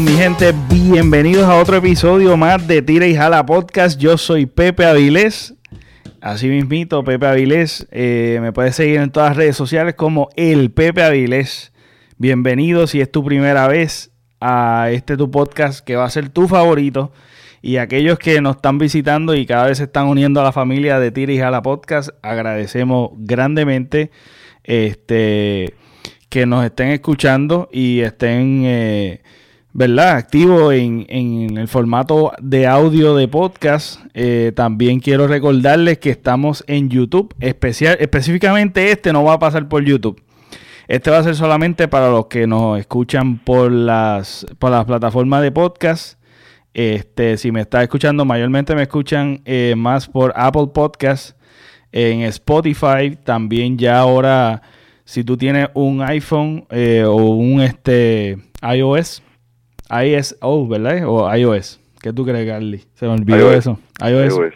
Mi gente, bienvenidos a otro episodio más de Tira y Jala Podcast. Yo soy Pepe Avilés, así mismito Pepe Avilés. Eh, me puedes seguir en todas las redes sociales como el Pepe Avilés. Bienvenido si es tu primera vez a este tu podcast que va a ser tu favorito. Y aquellos que nos están visitando y cada vez se están uniendo a la familia de Tira y Jala Podcast, agradecemos grandemente este, que nos estén escuchando y estén... Eh, ¿verdad? Activo en, en, el formato de audio de podcast. Eh, también quiero recordarles que estamos en YouTube. Especial, específicamente este no va a pasar por YouTube. Este va a ser solamente para los que nos escuchan por las, por las plataformas de podcast. Este, si me está escuchando, mayormente me escuchan eh, más por Apple Podcast, en Spotify, también ya ahora, si tú tienes un iPhone eh, o un este iOS, iOS, ¿verdad? O iOS. ¿Qué tú crees, Carly? Se me olvidó eso. iOS. iOS.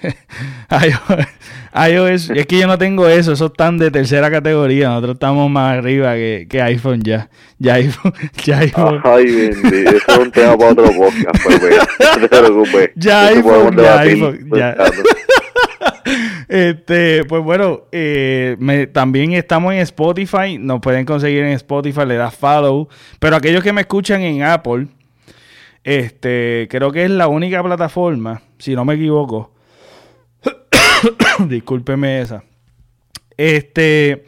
iOS. Es que yo no tengo eso. Eso están de tercera categoría. Nosotros estamos más arriba que, que iPhone ya. Ya iPhone. Ya iPhone. Ay, bendito. Eso es un tema para otro podcast. Pues, no te preocupes. Ya iPhone. Ya iPhone. Ya. Este, pues bueno, eh, también estamos en Spotify. Nos pueden conseguir en Spotify, le das follow. Pero aquellos que me escuchan en Apple, este, creo que es la única plataforma, si no me equivoco. Discúlpeme esa. Este,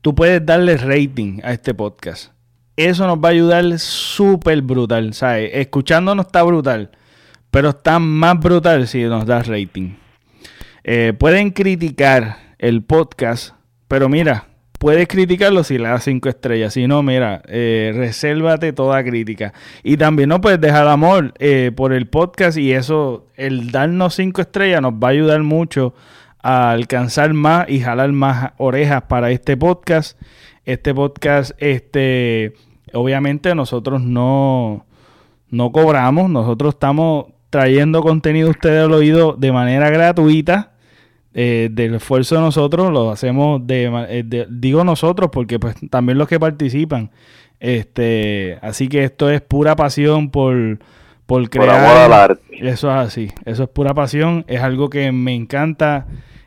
tú puedes darle rating a este podcast. Eso nos va a ayudar súper brutal, ¿sabes? Escuchándonos está brutal, pero está más brutal si nos das rating. Eh, pueden criticar el podcast, pero mira, puedes criticarlo si le das cinco estrellas. Si no, mira, eh, resérvate toda crítica. Y también no puedes dejar amor eh, por el podcast y eso, el darnos cinco estrellas nos va a ayudar mucho a alcanzar más y jalar más orejas para este podcast. Este podcast, este, obviamente nosotros no, no cobramos, nosotros estamos trayendo contenido a ustedes al oído de manera gratuita eh, del esfuerzo de nosotros, lo hacemos eh, de, digo nosotros porque pues también los que participan. Este, así que esto es pura pasión por, por crear. Eso es así, eso es pura pasión, es algo que me encanta,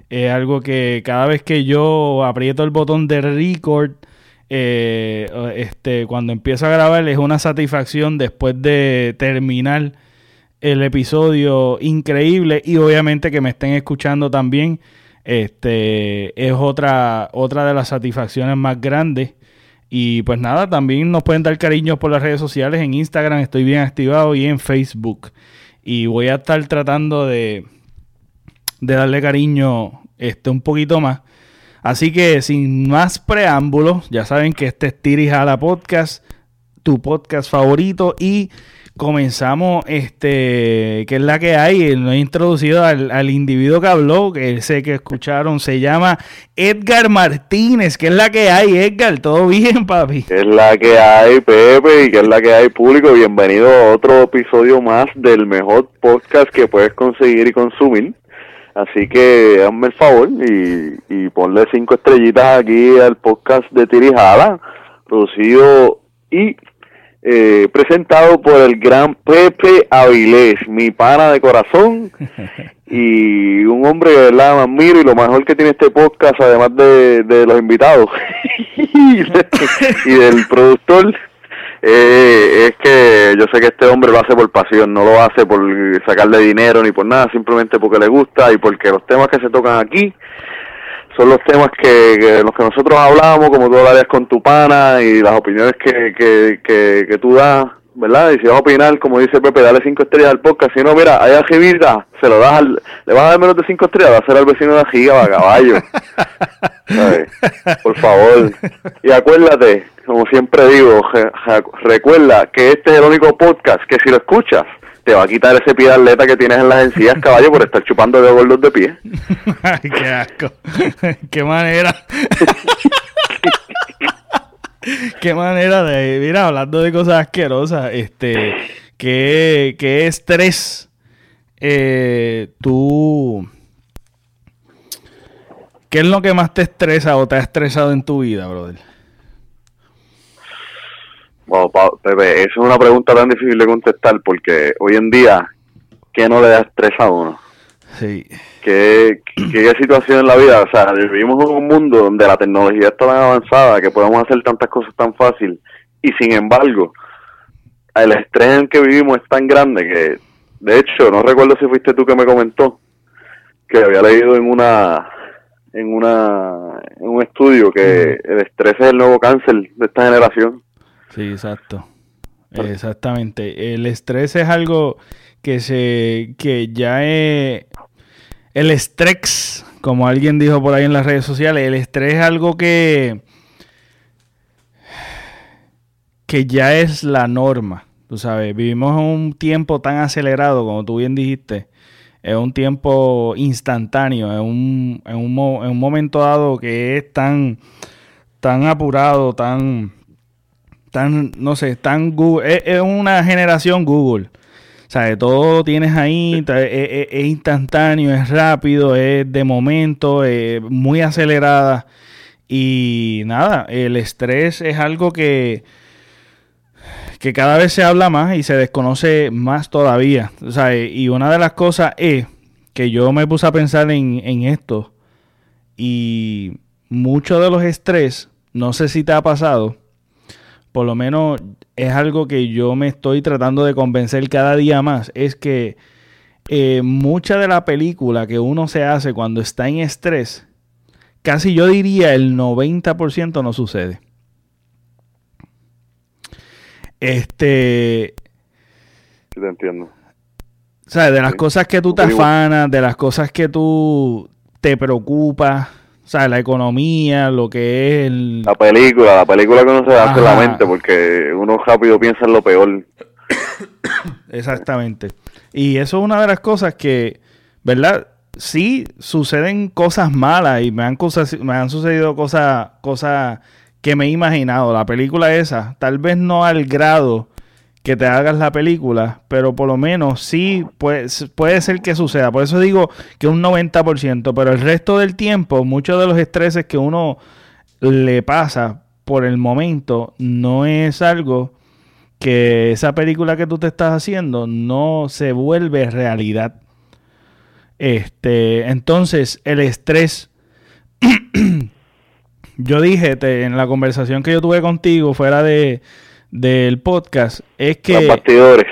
es algo que cada vez que yo aprieto el botón de record, eh, este, cuando empiezo a grabar es una satisfacción después de terminar el episodio increíble y obviamente que me estén escuchando también. Este es otra, otra de las satisfacciones más grandes. Y pues nada, también nos pueden dar cariños por las redes sociales. En Instagram estoy bien activado y en Facebook. Y voy a estar tratando de, de darle cariño este, un poquito más. Así que sin más preámbulos, ya saben que este es Tiris a la Podcast, tu podcast favorito. Y comenzamos, este, que es la que hay, nos he introducido al, individuo que habló, que sé que escucharon, se llama Edgar Martínez, que es la que hay, Edgar, todo bien, papi. Que es la que hay, Pepe, y que es la que hay, público, bienvenido a otro episodio más del mejor podcast que puedes conseguir y consumir. Así que hazme el favor y, y ponle cinco estrellitas aquí al podcast de Tirijada, producido y eh, presentado por el gran Pepe Avilés, mi pana de corazón. Y un hombre que la admiro y lo mejor que tiene este podcast, además de, los invitados y, del productor, eh, es que yo sé que este hombre lo hace por pasión, no lo hace por sacarle dinero ni por nada, simplemente porque le gusta y porque los temas que se tocan aquí son los temas que, los que nosotros hablamos, como tú hablarías con tu pana y las opiniones que, que, que, tú das, ¿verdad? Y si vas a opinar, como dice Pepe, dale cinco estrellas al podcast. Si no, mira, allá arribita, se lo das al, le vas a dar menos de cinco estrellas, va a ser al vecino de la giga, caballo. Por favor. Y acuérdate, como siempre digo, recuerda que este es el único podcast que si lo escuchas, te va a quitar ese pie de atleta que tienes en las encías, caballo, por estar chupando de gordos de pie. Ay, qué asco. qué manera. qué manera de, mira, hablando de cosas asquerosas, este, qué, qué estrés eh, tú... ¿Qué es lo que más te estresa o te ha estresado en tu vida, brother? Wow, Pepe, esa es una pregunta tan difícil de contestar porque hoy en día, ¿qué no le da estrés a uno? Sí. ¿Qué, qué, situación en la vida? O sea, vivimos en un mundo donde la tecnología está tan avanzada que podemos hacer tantas cosas tan fácil y sin embargo, el estrés en el que vivimos es tan grande que, de hecho, no recuerdo si fuiste tú que me comentó que había leído en una en una en un estudio que el estrés es el nuevo cáncer de esta generación. Sí, exacto. Exactamente. El estrés es algo que se que ya es el estrés, como alguien dijo por ahí en las redes sociales, el estrés es algo que que ya es la norma. Tú sabes, vivimos en un tiempo tan acelerado, como tú bien dijiste, es un tiempo instantáneo, es un, en un, en un momento dado que es tan, tan apurado, tan, tan, no sé, tan Google, es, una generación Google. O sea, todo lo tienes ahí, es, instantáneo, es rápido, es de momento, es muy acelerada. Y nada, el estrés es algo que que cada vez se habla más y se desconoce más todavía. O sea, y una de las cosas es que yo me puse a pensar en, en esto y mucho de los estrés, no sé si te ha pasado, por lo menos es algo que yo me estoy tratando de convencer cada día más, es que eh, mucha de la película que uno se hace cuando está en estrés, casi yo diría el 90% no sucede. Este. Sí, te entiendo. O sea, de las cosas que tú te afanas, de las cosas que tú te preocupas, o sea, la economía, lo que es el... La película, la película que uno se hace en la mente, porque uno rápido piensa en lo peor. Exactamente. Y eso es una de las cosas que, ¿verdad? Sí, suceden cosas malas y me han, me han sucedido cosas, cosas que me he imaginado. La película esa, tal vez no al grado que te hagas la película, pero por lo menos sí puede, puede ser que suceda. Por eso digo que un 90%, pero el resto del tiempo, muchos de los estreses que uno le pasa por el momento no es algo que esa película que tú te estás haciendo no se vuelve realidad. Este, entonces el estrés yo dije en la conversación que yo tuve contigo fuera de del podcast es que tras bastidores.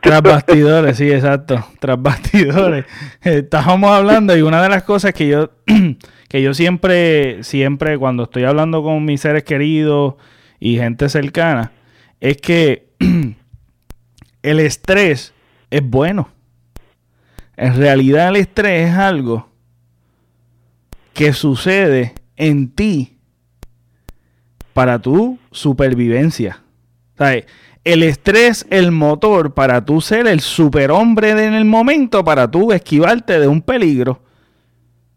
Tras bastidores. Sí exacto. Tras bastidores. Estábamos hablando y una de las cosas que yo que yo siempre siempre cuando estoy hablando con mis seres queridos y gente cercana es que el estrés es bueno. En realidad el estrés es algo que sucede en ti para tu supervivencia. el estrés, el motor para tú ser el superhombre en el momento, para tú esquivarte de un peligro.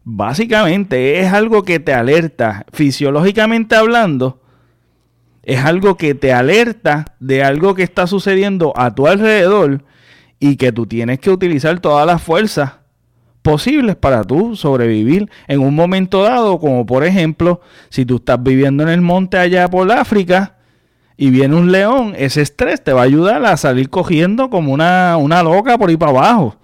Básicamente es algo que te alerta, fisiológicamente hablando, es algo que te alerta de algo que está sucediendo a tu alrededor y que tú tienes que utilizar todas las fuerzas posibles para tú sobrevivir en un momento dado, como por ejemplo, si tú estás viviendo en el monte allá por África y viene un león, ese estrés te va a ayudar a salir cogiendo como una, una loca por ahí para abajo.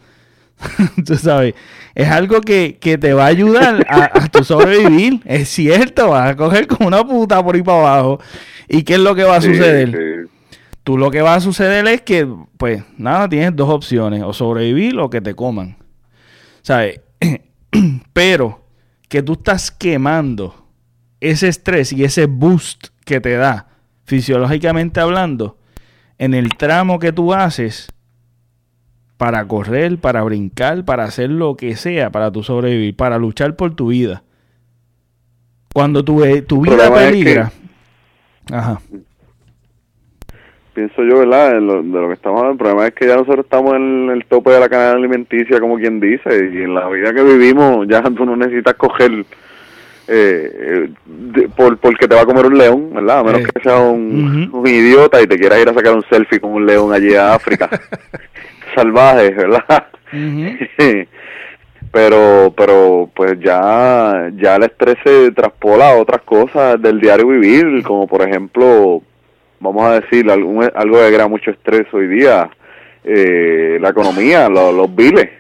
tú sabes, es algo que, te va a ayudar a, tu sobrevivir. Es cierto, vas a coger como una puta por ahí para abajo. ¿Y qué es lo que va a suceder? Tú lo que va a suceder es que, pues, nada, tienes dos opciones, o sobrevivir o que te coman. ¿Sabes? Pero que tú estás quemando ese estrés y ese boost que te da, fisiológicamente hablando, en el tramo que tú haces para correr, para brincar, para hacer lo que sea, para tu sobrevivir, para luchar por tu vida. Cuando tu, tu vida peligra. Ajá pienso yo, ¿verdad? De lo, que estamos hablando. El problema es que ya nosotros estamos en el tope de la cadena alimenticia, como quien dice, y en la vida que vivimos ya tú no necesitas coger eh, por, porque te va a comer un león, ¿verdad? A menos que sea un, idiota y te quieras ir a sacar un selfie con un león allí a África. Salvaje, ¿verdad? pero pero pues ya ya el estrés se traspola a otras cosas del diario vivir como por ejemplo vamos a decir, algo, algo que crea mucho estrés hoy día, eh, la economía, los biles.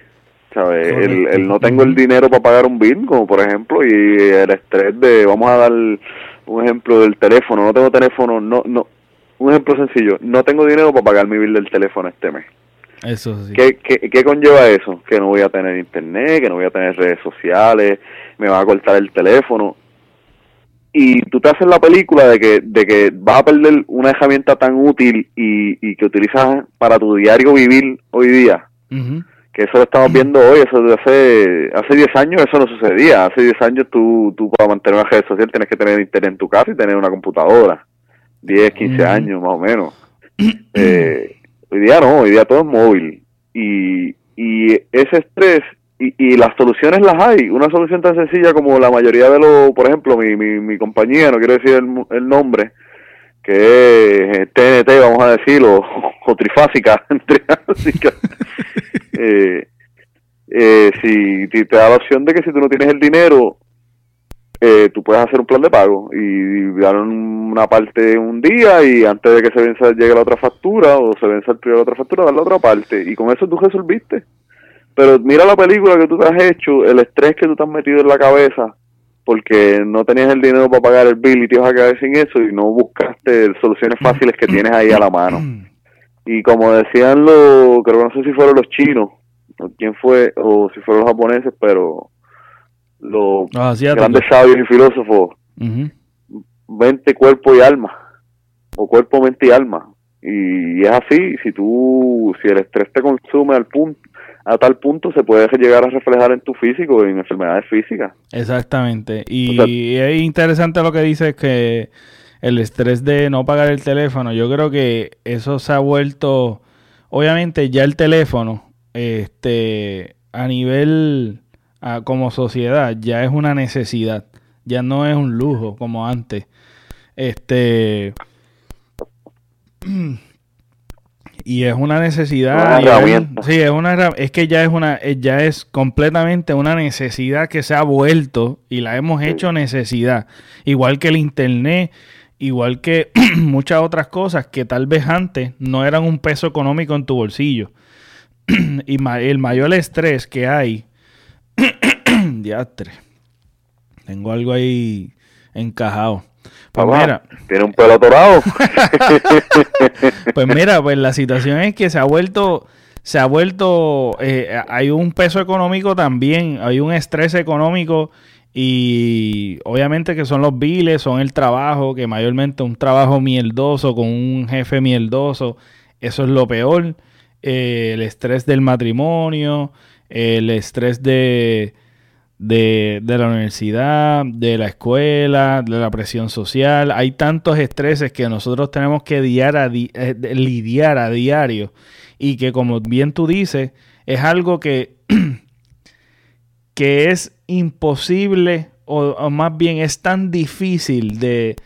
¿sabes? El, no tengo el dinero para pagar un bill, como por ejemplo, y el estrés de, vamos a dar un ejemplo del teléfono, no tengo teléfono, no, no, un ejemplo sencillo, no tengo dinero para pagar mi bill del teléfono este mes. Eso sí. ¿Qué, qué, qué conlleva eso? Que no voy a tener internet, que no voy a tener redes sociales, me va a cortar el teléfono y tú te haces la película de que, de que vas a perder una herramienta tan útil y, y que utilizas para tu diario vivir hoy día, que eso lo estamos viendo hoy, eso de hace, hace 10 años eso no sucedía, hace 10 años tú, tú para mantener una red social tienes que tener internet en tu casa y tener una computadora, 10, 15 años más o menos. Eh, hoy día no, hoy día todo es móvil. Y, y ese estrés y, y las soluciones las hay. Una solución tan sencilla como la mayoría de los, por ejemplo, mi, mi, mi compañía, no quiero decir el, nombre, que es TNT, vamos a decirlo, o, trifásica, eh, eh, si, te da la opción de que si tú no tienes el dinero, eh, tú puedes hacer un plan de pago y dar una parte un día y antes de que se venza llegue la otra factura o se venza el primero la otra factura, dar la otra parte y con eso tú resolviste. Pero mira la película que tú te has hecho, el estrés que tú te has metido en la cabeza, porque no tenías el dinero para pagar el bill y te ibas a quedar sin eso y no buscaste soluciones fáciles que tienes ahí a la mano. Y como decían los, creo que no sé si fueron los chinos, o quién fue, o si fueron los japoneses, pero los grandes sabios y filósofos, mente, cuerpo y alma, o cuerpo, mente y alma. Y es así, si tú, si el estrés te consume al punto, a tal punto se puede llegar a reflejar en tu físico, en enfermedades físicas. Exactamente. Y es interesante lo que dices que el estrés de no pagar el teléfono, yo creo que eso se ha vuelto, obviamente ya el teléfono, este, a nivel como sociedad, ya es una necesidad, ya no es un lujo como antes. Este y es una necesidad. sí, es una es que ya es una eh, ya es completamente una necesidad que se ha vuelto y la hemos hecho necesidad, igual que el internet, igual que muchas otras cosas que tal vez antes no eran un peso económico en tu bolsillo. y el mayor estrés que hay diastre. Tengo algo ahí encajado. Pues mira. Tiene un pelo atorado. pues mira, pues la situación es que se ha vuelto, se ha vuelto, eh, hay un peso económico también, hay un estrés económico y obviamente que son los biles, son el trabajo, que mayormente un trabajo mierdoso con un jefe mierdoso, eso es lo peor. Eh, el estrés del matrimonio, el estrés de de, la universidad, de la escuela, de la presión social. Hay tantos estreses que nosotros tenemos que eh, lidiar a diario y que como bien tú dices, es algo que, que es imposible o, más bien es tan difícil de,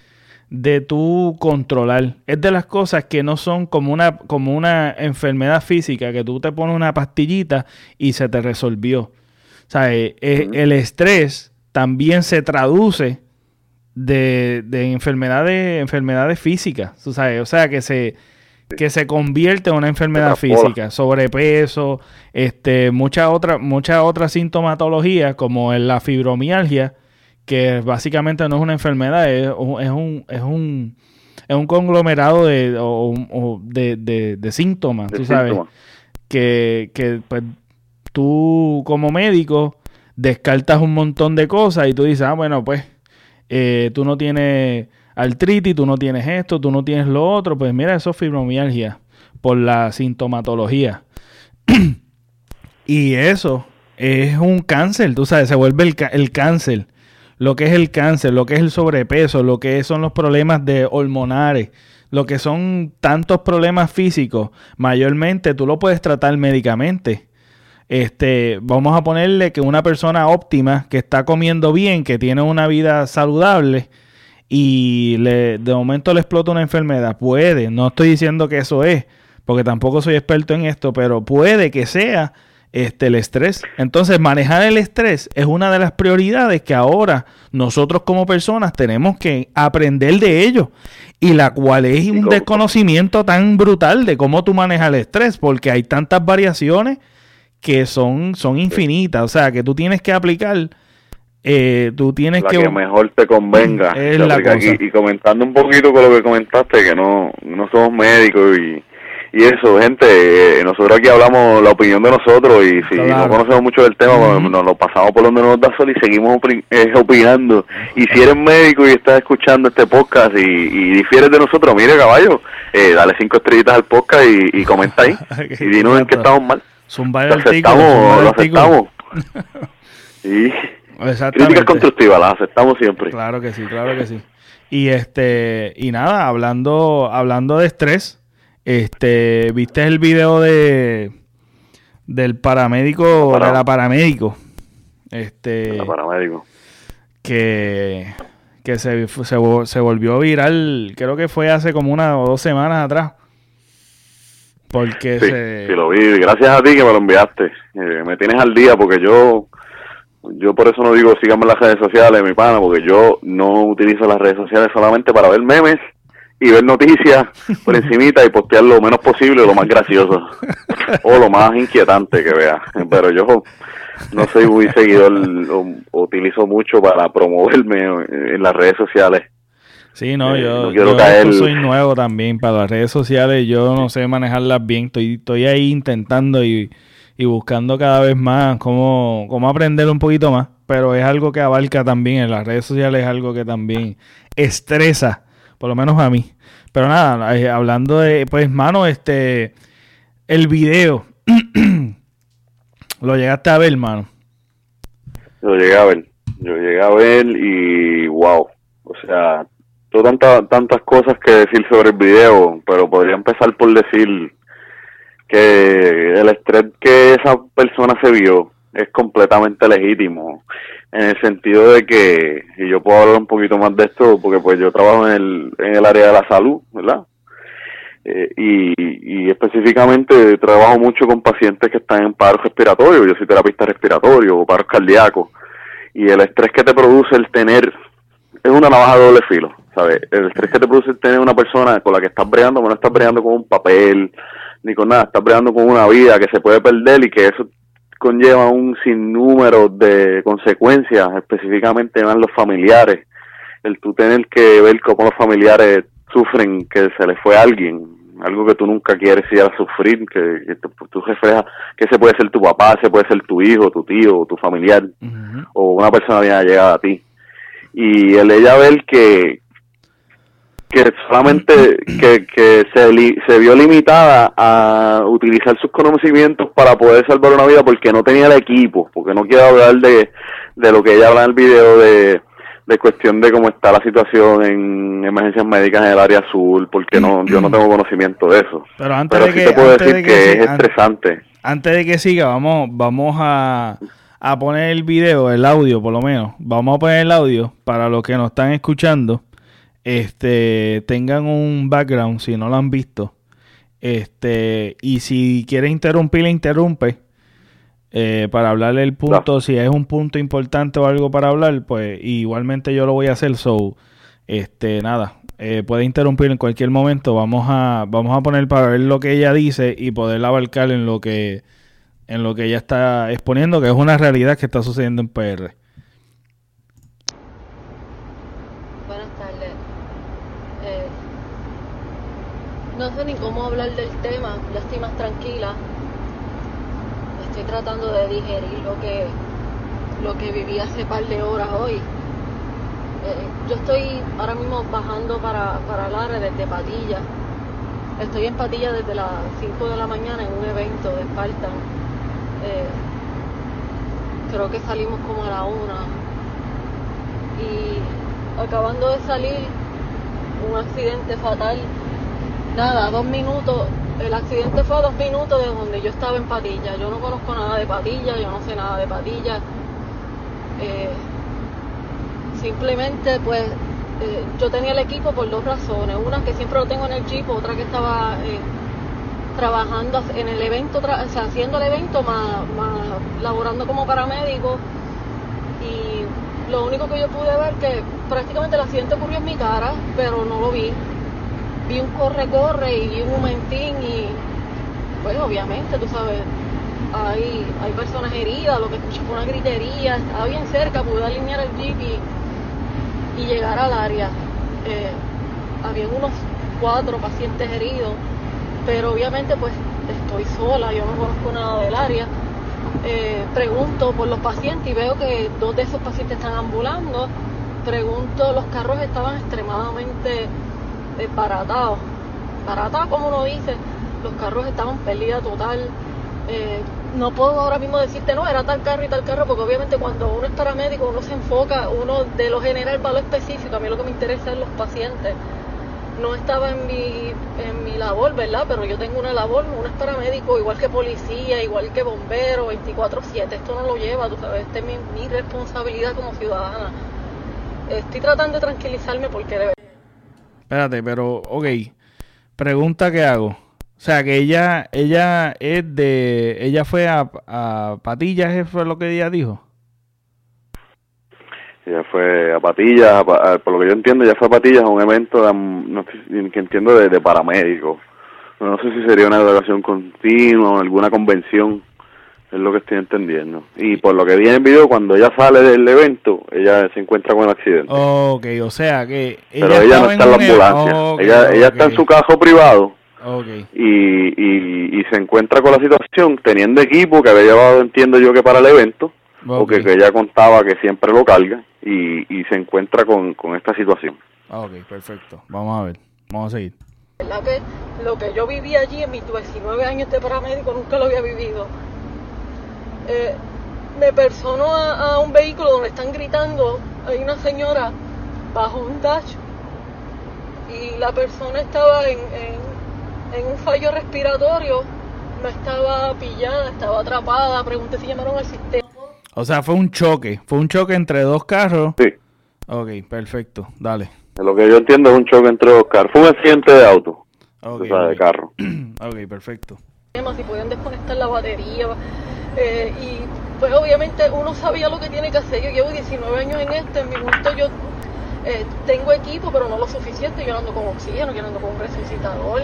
de tú controlar. Es de las cosas que no son como una, como una enfermedad física, que tú te pones una pastillita y se te resolvió. O sea, eh, eh, el estrés también se traduce de, enfermedades, enfermedades físicas. O sea, que se, que se convierte en una enfermedad física, sobrepeso, este, muchas otras mucha otra sintomatologías como la fibromialgia, que básicamente no es una enfermedad, es, un, es un es un conglomerado de, de, síntomas, tú sabes, que, que pues, tú como médico descartas un montón de cosas y tú dices, ah, bueno, pues eh, tú no tienes artritis, tú no tienes esto, tú no tienes lo otro, pues mira, eso es fibromialgia por la sintomatología. y eso es un cáncer, tú sabes, se vuelve el, el, cáncer. Lo que es el cáncer, lo que es el sobrepeso, lo que son los problemas de hormonales, lo que son tantos problemas físicos, mayormente tú lo puedes tratar médicamente este, vamos a ponerle que una persona óptima, que está comiendo bien, que tiene una vida saludable y le, de momento le explota una enfermedad, puede, no estoy diciendo que eso es, porque tampoco soy experto en esto, pero puede que sea este, el estrés. Entonces, manejar el estrés es una de las prioridades que ahora nosotros como personas tenemos que aprender de ello. Y la cual es un desconocimiento tan brutal de cómo tú manejas el estrés, porque hay tantas variaciones que son, son infinitas. O sea, que tú tienes que aplicar. Eh, tú tienes la que, mejor te convenga. y comentando un poquito con lo que comentaste, que no, no somos médicos y y eso, gente, eh, nosotros aquí hablamos la opinión de nosotros y si no conocemos mucho del tema, pues, nos lo pasamos por donde nos da sol y seguimos eh, opinando. Y si eres médico y estás escuchando este podcast y, y difieres de nosotros, mire caballo, eh, dale cinco estrellitas al podcast y, comenta ahí y dinos en qué estamos mal. Lo aceptamos, lo aceptamos. y críticas constructivas, las aceptamos siempre. Claro que sí, claro que sí. Y este y nada, hablando hablando de estrés, este, ¿viste el video de del paramédico, de la paramédico? Este, la paramédico. Que, que se, se, volvió viral, creo que fue hace como una o dos semanas atrás. Porque sí, se... sí, lo vi. Gracias a ti que me lo enviaste. Eh, me tienes al día porque yo yo por eso no digo síganme en las redes sociales, mi pana, porque yo no utilizo las redes sociales solamente para ver memes y ver noticias por encimita y postear lo menos posible lo más gracioso o lo más inquietante que vea. Pero yo no soy muy seguidor, o, utilizo mucho para promoverme en las redes sociales. Sí, no, eh, yo, soy nuevo también para las redes sociales, yo no sé manejarlas bien, estoy, estoy ahí intentando y, y buscando cada vez más cómo, cómo aprender un poquito más, pero es algo que abarca también en las redes sociales, es algo que también estresa por lo menos a mí. Pero nada, eh, hablando de, pues, mano, este, el video, lo llegaste a ver, mano. Lo llegué a ver, yo llegué a ver y wow, o sea, tengo tantas cosas que decir sobre el video, pero podría empezar por decir que el estrés que esa persona se vio es completamente legítimo en el sentido de que, y yo puedo hablar un poquito más de esto, porque pues yo trabajo en el, en el área de la salud, ¿verdad? Eh, y, y específicamente trabajo mucho con pacientes que están en paro respiratorio, yo soy terapista respiratorio o paro cardíaco, y el estrés que te produce el tener, es una navaja de doble filo, ¿sabes? El estrés que te produce tener una persona con la que estás bregando, no estás bregando con un papel, ni con nada, estás bregando con una vida que se puede perder y que eso conlleva un sinnúmero de consecuencias, específicamente en los familiares. El tú tener que ver cómo los familiares sufren que se les fue alguien, algo que tú nunca quieres ir a sufrir, que, tú reflejas que ese puede ser tu papá, ese puede ser tu hijo, tu tío, tu familiar, o una persona bien llegada a ti. Y el ella ver que, que solamente que, que se, se vio limitada a utilizar sus conocimientos para poder salvar una vida porque no tenía el equipo, porque no quiero hablar de, de lo que ella habla en el video de, de cuestión de cómo está la situación en emergencias médicas en el área azul, porque no yo no tengo conocimiento de eso. Pero antes de sí que, te puedo decir que, es estresante. Antes de que siga, vamos vamos a, a poner el video, el audio por lo menos. Vamos a poner el audio para los que nos están escuchando este, tengan un background si no lo han visto. Este, y si quiere interrumpir, le interrumpe. Eh, para hablarle el punto, si es un punto importante o algo para hablar, pues igualmente yo lo voy a hacer. So, este, nada, eh, puede interrumpir en cualquier momento. Vamos a, vamos a poner para ver lo que ella dice y poder abarcar en lo que, en lo que ella está exponiendo, que es una realidad que está sucediendo en PR. no sé ni cómo hablar del tema, ya estoy más tranquila. Estoy tratando de digerir lo que, lo que viví hace par de horas hoy. Eh, yo estoy ahora mismo bajando para, para Lara desde Patilla. Estoy en Patilla desde las 5 de la mañana en un evento de Spartan. Eh, creo que salimos como a la una. Y acabando de salir, un accidente fatal nada, dos minutos. El accidente fue a dos minutos de donde yo estaba en Patilla. Yo no conozco nada de Patilla, yo no sé nada de Patilla. Eh, simplemente, pues, eh, yo tenía el equipo por dos razones. Una que siempre lo tengo en el jeep, otra que estaba trabajando en el evento, o sea, haciendo el evento, más, más laborando como paramédico. Y lo único que yo pude ver que prácticamente el accidente ocurrió en mi cara, pero no lo vi. Vi un corre-corre y vi un momentín y pues obviamente, tú sabes, hay, hay personas heridas, lo que escuché fue una gritería, estaba bien cerca, pude alinear el jeep y, y llegar al área. Eh, había unos cuatro pacientes heridos, pero obviamente pues estoy sola, yo no conozco nada del área. Eh, pregunto por los pacientes y veo que dos de esos pacientes están ambulando. Pregunto, los carros estaban extremadamente eh, baratados. Baratados, como uno dice, los carros estaban pérdida total. Eh, no puedo ahora mismo decirte, no, era tal carro y tal carro, porque obviamente cuando uno es paramédico, uno se enfoca, uno de lo general va a lo específico. A mí lo que me interesa es los pacientes no estaba en mi, en mi labor, ¿verdad? Pero yo tengo una labor, uno es paramédico, igual que policía, igual que bombero, 24/7, esto no lo lleva, tú sabes, esta es mi, mi responsabilidad como ciudadana. Estoy tratando de tranquilizarme porque de Espérate, pero, ok, pregunta que hago. O sea, que ella, ella es de, ella fue a, a Patillas, ¿eso fue lo que ella dijo? Ella fue a Patillas, por lo que yo entiendo, ya fue a Patillas a un evento de, no que entiendo de, de paramédicos. No sé si sería una educación continua o alguna convención, es lo que estoy entendiendo. Y por lo que vi en el video, cuando ella sale del evento, ella se encuentra con el accidente. Ok, o sea que... Ella Pero ella no está en la ambulancia, ella, ella está en su carro privado. Okay. Y, y, y se encuentra con la situación teniendo equipo que había llevado, entiendo yo, que para el evento, porque que ella contaba que siempre lo carga y, y se encuentra con, con esta situación. Ah, ok, perfecto. Vamos a ver, vamos a seguir. ¿Verdad que lo que yo viví allí en mis 19 años de paramédico nunca lo había vivido? Eh, me persono a, a, un vehículo donde están gritando, hay una señora bajo un dash y la persona estaba en, en, en un fallo respiratorio, no estaba pillada, estaba atrapada, pregunté si llamaron al sistema o sea, fue un choque. Fue un choque entre dos carros. Sí. Ok, perfecto. Dale. Lo que yo entiendo es un choque entre dos carros. Fue un accidente de auto. Okay, o sea, de carro. ok, perfecto. Si podían desconectar la batería. Eh, y pues obviamente uno sabía lo que tiene que hacer. Yo llevo 19 años en esto. En mi momento yo eh, tengo equipo, pero no lo suficiente. Yo ando con oxígeno, yo ando con un resucitador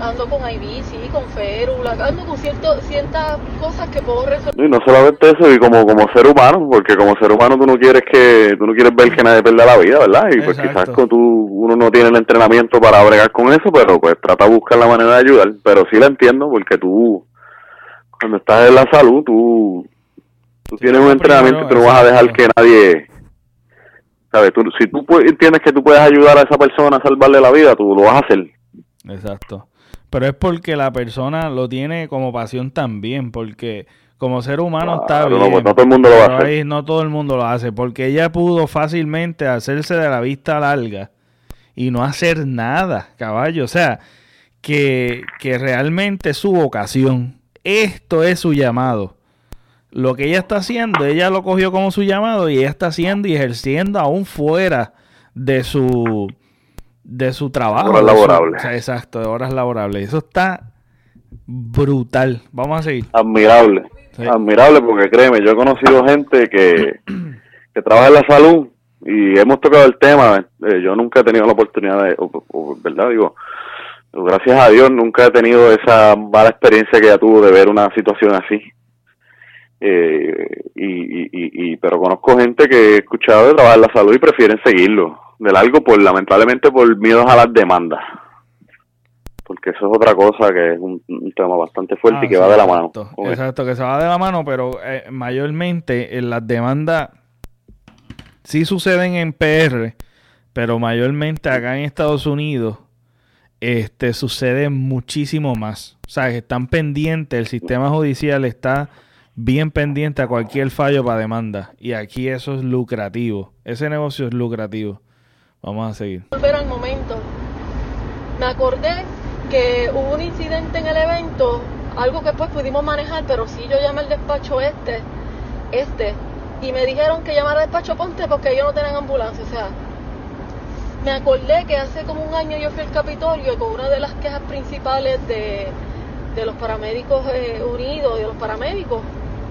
ando con IV, sí, con férula, ando con cierto, ciertas cosas que puedo resolver. Y no solamente eso, y como, como ser humano, porque como ser humano tú no quieres que, tú no quieres ver que nadie pierda la vida, ¿verdad? Y pues quizás con tú, uno no tiene el entrenamiento para bregar con eso, pero pues trata de buscar la manera de ayudar. Pero sí la entiendo, porque tú, cuando estás en la salud, tú, tú tienes un entrenamiento que no vas a dejar que nadie... ¿Sabes? Tú, si tú entiendes que tú puedes ayudar a esa persona a salvarle la vida, tú lo vas a hacer. Exacto pero es porque la persona lo tiene como pasión también, porque como ser humano está bien. No, todo el mundo lo hace. no todo el mundo lo hace, porque ella pudo fácilmente hacerse de la vista larga y no hacer nada, caballo. O sea, que, que realmente es su vocación. Esto es su llamado. Lo que ella está haciendo, ella lo cogió como su llamado y ella está haciendo y ejerciendo aún fuera de su de su trabajo. Horas laborables. exacto, de horas laborables. Eso está brutal. Vamos a seguir. Admirable. Admirable porque créeme, yo he conocido gente que, que trabaja en la salud y hemos tocado el tema. Eh, yo nunca he tenido la oportunidad de, ¿verdad? Digo, gracias a Dios nunca he tenido esa mala experiencia que ella tuvo de ver una situación así. Eh, y, y, y, pero conozco gente que he escuchado de trabajar la salud y prefieren seguirlo de largo, por lamentablemente por miedos a las demandas. Porque eso es otra cosa que es un, tema bastante fuerte y que ah, va de la mano. Exacto, que se va de la mano, pero eh, mayormente en las demandas sí suceden en PR, pero mayormente acá en Estados Unidos este sucede muchísimo más. O sea, que están pendientes, el sistema judicial está bien pendiente a cualquier fallo para demanda. Y aquí eso es lucrativo. Ese negocio es lucrativo. Vamos a seguir. Volver al momento. Me acordé que hubo un incidente en el evento, algo que pues pudimos manejar, pero sí yo llamé al despacho este, este, y me dijeron que llamara al despacho Ponte porque ellos no tienen ambulancia, o sea, me acordé que hace como un año yo fui al Capitolio con una de las quejas principales de, de los paramédicos eh, unidos, de los paramédicos,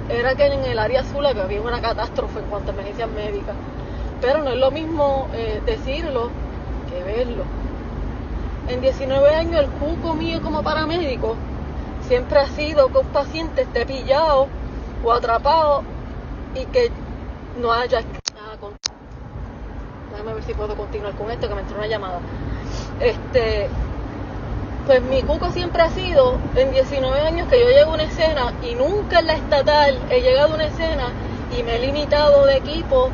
era que en el área azul había una catástrofe en cuanto a emergencias médicas. Pero no es lo mismo eh, decirlo que verlo. En 19 años el cuco mío como paramédico siempre ha sido que un paciente esté pillado o atrapado y que no haya nada con... Déjame ver si puedo continuar con esto, que me entró una llamada. Este, pues mi cuco siempre ha sido, en 19 años que yo llego a una escena y nunca en la estatal he llegado a una escena y me he limitado de equipo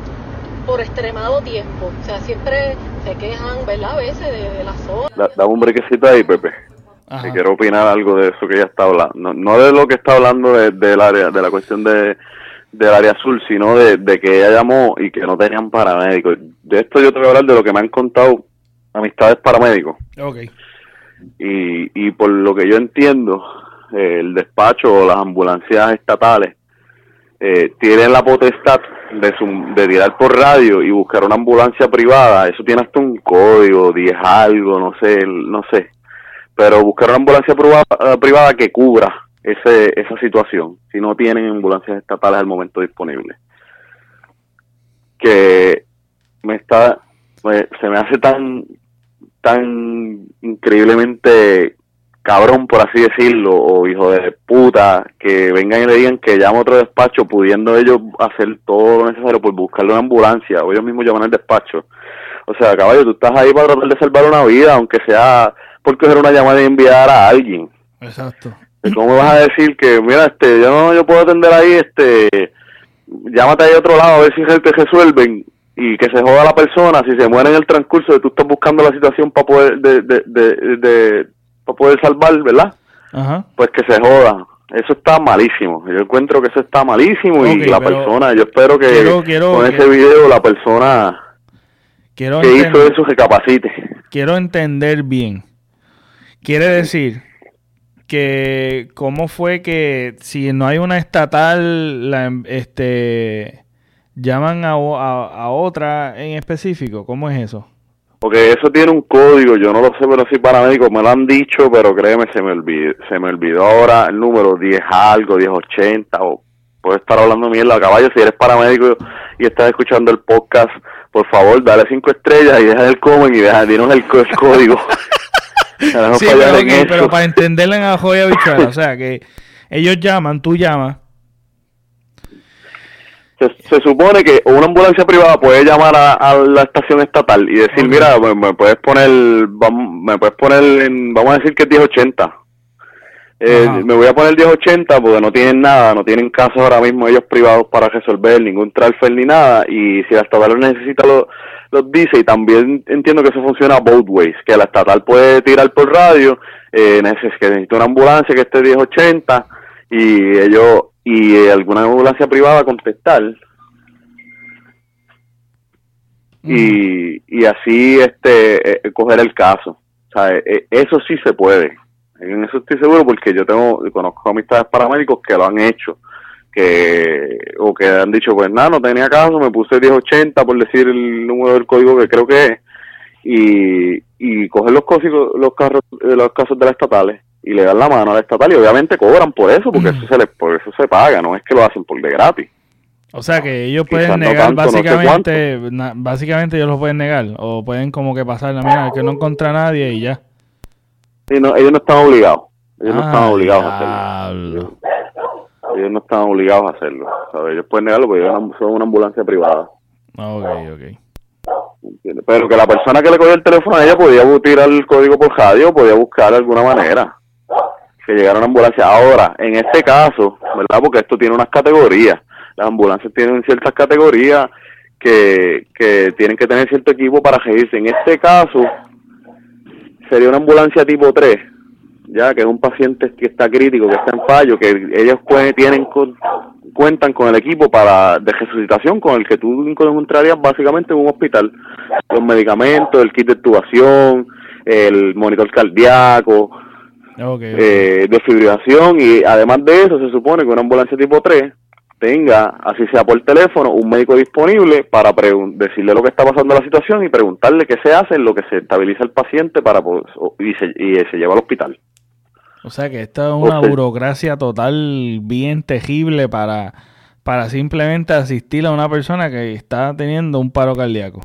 por extremado tiempo. O sea, siempre se quejan, ¿verdad? A veces de, la zona. Da, dame un brequecito ahí, Pepe. Que quiero opinar algo de eso que ella está hablando. No, no de lo que está hablando del área, de la cuestión de del área azul, sino de, que ella llamó y que no tenían paramédicos. De esto yo te voy a hablar de lo que me han contado amistades paramédicos. Okay. Y, y por lo que yo entiendo, el despacho o las ambulancias estatales eh, tienen la potestad de, de tirar por radio y buscar una ambulancia privada. Eso tiene hasta un código, 10 algo, no sé, no sé. Pero buscar una ambulancia privada, privada que cubra ese, esa situación si no tienen ambulancias estatales al momento disponible. Que me está, se me hace tan, tan increíblemente cabrón, por así decirlo, o hijo de puta, que vengan y le digan que llama otro despacho, pudiendo ellos hacer todo lo necesario por buscarle una ambulancia, o ellos mismos llaman al despacho. O sea, caballo, tú estás ahí para tratar de salvar una vida, aunque sea por coger una llamada y enviar a alguien. Exacto. ¿Cómo vas a decir que, mira, este, yo no yo puedo atender ahí, este, llámate ahí a otro lado a ver si te resuelven y que se joda la persona si se muere en el transcurso de tú estás buscando la situación para poder de, de, de, para poder salvar, ¿verdad? Ajá. Pues que se joda. Eso está malísimo. Yo encuentro que eso está malísimo y la persona, yo espero que con ese video la persona que hizo eso se capacite. Quiero entender bien. Quiere decir que cómo fue que si no hay una estatal, la, este, llaman a, a, otra en específico. ¿Cómo es eso? Porque eso tiene un código, yo no lo sé, pero sí paramédico me lo han dicho, pero créeme, se me olvidó, se me olvidó ahora el número 10 algo, 1080, o puedo estar hablando mierda a caballo, si eres paramédico y estás escuchando el podcast, por favor, dale cinco estrellas y deja el comment y deja, dinos el código. sí, pero, para entenderle en ajo y bichuela, o sea, que ellos llaman, tú llamas. Se, supone que una ambulancia privada puede llamar a, la estación estatal y decir, mira, me, puedes poner, me puedes poner, en, vamos a decir que es 1080. Eh, me voy a poner 1080 porque no tienen nada, no tienen casos ahora mismo ellos privados para resolver ningún transfer ni nada y si la estatal necesita los los dice y también entiendo que eso funciona both ways, que la estatal puede tirar por radio, eh, que necesita una ambulancia que esté 1080 y ellos y alguna ambulancia privada contestar y, mm. y así este eh, coger el caso. O sea, eh, eso sí se puede. En eso estoy seguro porque yo tengo conozco amistades paramédicos que lo han hecho que o que han dicho pues nada no tenía caso me puse 1080 por decir el número del código que creo que es y, y coger los códigos los carros eh, los casos de las estatales y le dan la mano a la estatal y obviamente cobran por eso porque eso se les por eso se paga no es que lo hacen por de gratis. O sea que ellos pueden negar básicamente básicamente ellos lo pueden negar o pueden como que pasar la mira que no encuentra a nadie y ya. Sí, no, ellos no están obligados ellos no están obligados a hacerlo. ellos no están obligados a hacerlo. Ellos pueden negarlo porque ellos son una ambulancia privada. Ok, ok. Pero que la persona que le cogió el teléfono a ella podía tirar el código por radio, podía buscar de alguna manera que llegara una ambulancia. Ahora, en este caso, ¿verdad? Porque esto tiene unas categorías. Las ambulancias tienen ciertas categorías que, tienen que tener cierto equipo para regirse. En este caso, sería una ambulancia tipo 3, ya que es un paciente que está crítico, que está en fallo, que ellos pueden, tienen cuentan con el equipo para de resucitación con el que tú encontrarías básicamente en un hospital, los medicamentos, el kit de tubación, el monitor cardíaco, okay, Eh, y además de eso se supone que una ambulancia tipo 3 tenga, así sea por teléfono, un médico disponible para decirle lo que está pasando la situación y preguntarle qué se hace en lo que se estabiliza el paciente para y, se, y se lleva al hospital. O sea que esta es una burocracia total bien tejible para, para simplemente asistir a una persona que está teniendo un paro cardíaco.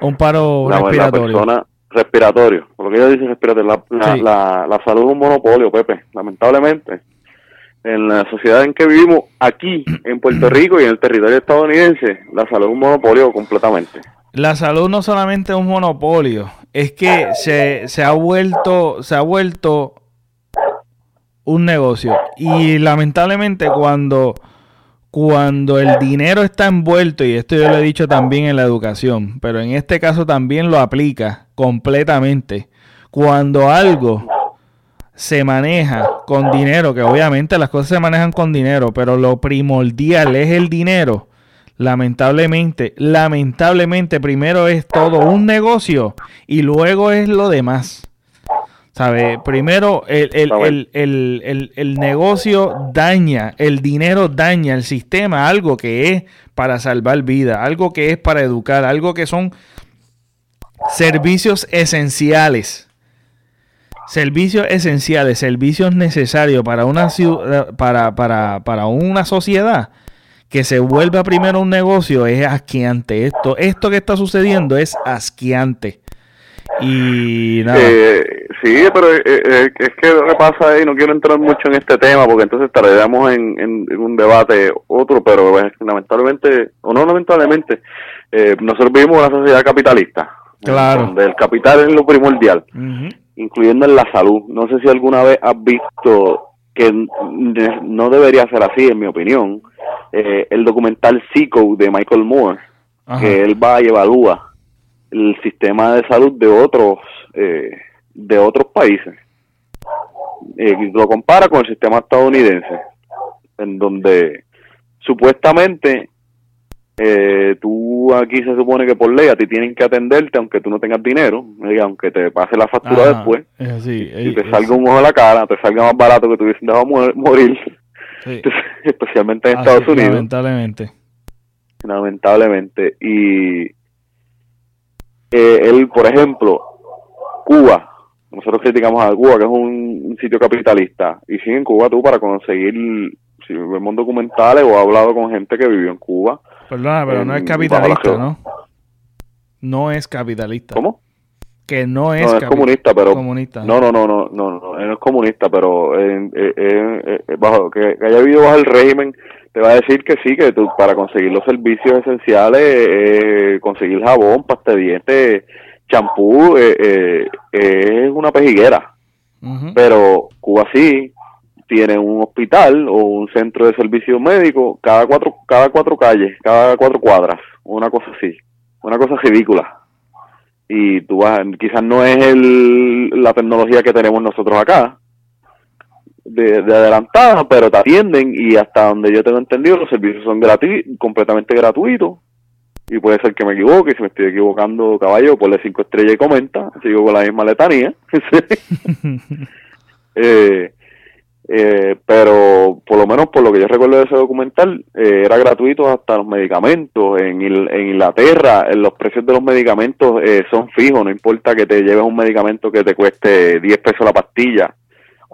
Un paro respiratorio. Persona respiratorio. Por lo que ella dice respiratorio. La, la, salud es un monopolio, Pepe. Lamentablemente, en la sociedad en que vivimos, aquí en Puerto Rico y en el territorio estadounidense, la salud es un monopolio completamente. La salud no solamente es un monopolio, es que se, se ha vuelto, se ha vuelto un negocio. Y lamentablemente cuando, cuando el dinero está envuelto, y esto yo lo he dicho también en la educación, pero en este caso también lo aplica completamente. Cuando algo se maneja con dinero, que obviamente las cosas se manejan con dinero, pero lo primordial es el dinero. Lamentablemente, lamentablemente primero es todo un negocio y luego es lo demás. ¿Sabe? Primero, el, el, negocio daña, el dinero daña el sistema, algo que es para salvar vida, algo que es para educar, algo que son servicios esenciales. Servicios esenciales, servicios necesarios para una, ciudad, para, para, para una sociedad que se vuelva primero un negocio es asqueante. Esto, esto que está sucediendo es asqueante. Y nada. Eh, sí, pero eh, eh, es que lo que pasa ahí, no quiero entrar mucho en este tema porque entonces estaríamos en, en, un debate otro, pero lamentablemente, o no lamentablemente, nosotros vivimos una sociedad capitalista. Claro. Donde el capital es lo primordial, incluyendo en la salud. No sé si alguna vez has visto que no debería ser así, en mi opinión, el documental Psycho de Michael Moore, que él va y evalúa el sistema de salud de otros eh, de otros países. Eh, lo compara con el sistema estadounidense en donde supuestamente eh, tú aquí se supone que por ley a ti tienen que atenderte aunque tú no tengas dinero aunque te pase la factura después y te salga un ojo a la cara te salga más barato que tú hubiesen dejado morir especialmente en Estados Unidos. lamentablemente. Lamentablemente y eh, él, por ejemplo, Cuba, nosotros criticamos a Cuba, que es un, sitio capitalista, y sí, en Cuba tú para conseguir, si vemos documentales o he hablado con gente que vivió en Cuba. Perdona, pero no es capitalista, ¿no? No es capitalista. ¿Cómo? que no es, no, es comunista, pero comunista. No, no, no, no, no, no, no es comunista, pero eh, eh, bajo que, haya vivido bajo el régimen te va a decir que sí, que tú para conseguir los servicios esenciales, eh, conseguir jabón, pasta de dientes, champú, eh, eh, es una pejiguera. Pero Cuba sí tiene un hospital o un centro de servicio médico cada cuatro, cada cuatro calles, cada cuatro cuadras, una cosa así, una cosa ridícula. Y tú vas, quizás no es el, la tecnología que tenemos nosotros acá, de, adelantada, pero te atienden y hasta donde yo tengo entendido los servicios son gratuitos, completamente gratuitos. Y puede ser que me equivoque, si me estoy equivocando, caballo, ponle cinco estrellas y comenta, sigo con la misma letanía. eh, eh, pero por lo menos por lo que yo recuerdo de ese documental, eh, era gratuito hasta los medicamentos. En, en Inglaterra, en los precios de los medicamentos eh, son fijos, no importa que te lleves un medicamento que te cueste 10 pesos la pastilla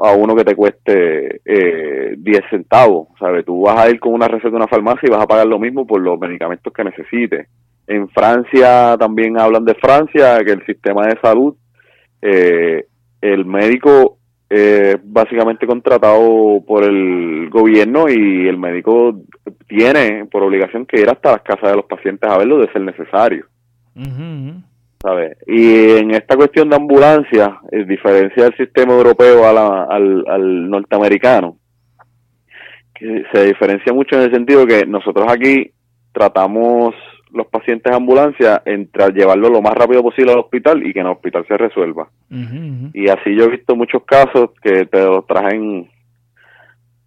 a uno que te cueste eh, 10 centavos. ¿sabes? Tú vas a ir con una receta de una farmacia y vas a pagar lo mismo por los medicamentos que necesites. En Francia también hablan de Francia, que el sistema de salud, eh, el médico es básicamente contratado por el gobierno y el médico tiene por obligación que ir hasta las casas de los pacientes a verlo de ser necesario. Y en esta cuestión de ambulancia, en diferencia del sistema europeo al, norteamericano, que se diferencia mucho en el sentido que nosotros aquí tratamos los pacientes de ambulancia entre llevarlo lo más rápido posible al hospital y que en el hospital se resuelva. Y así yo he visto muchos casos que te lo trajen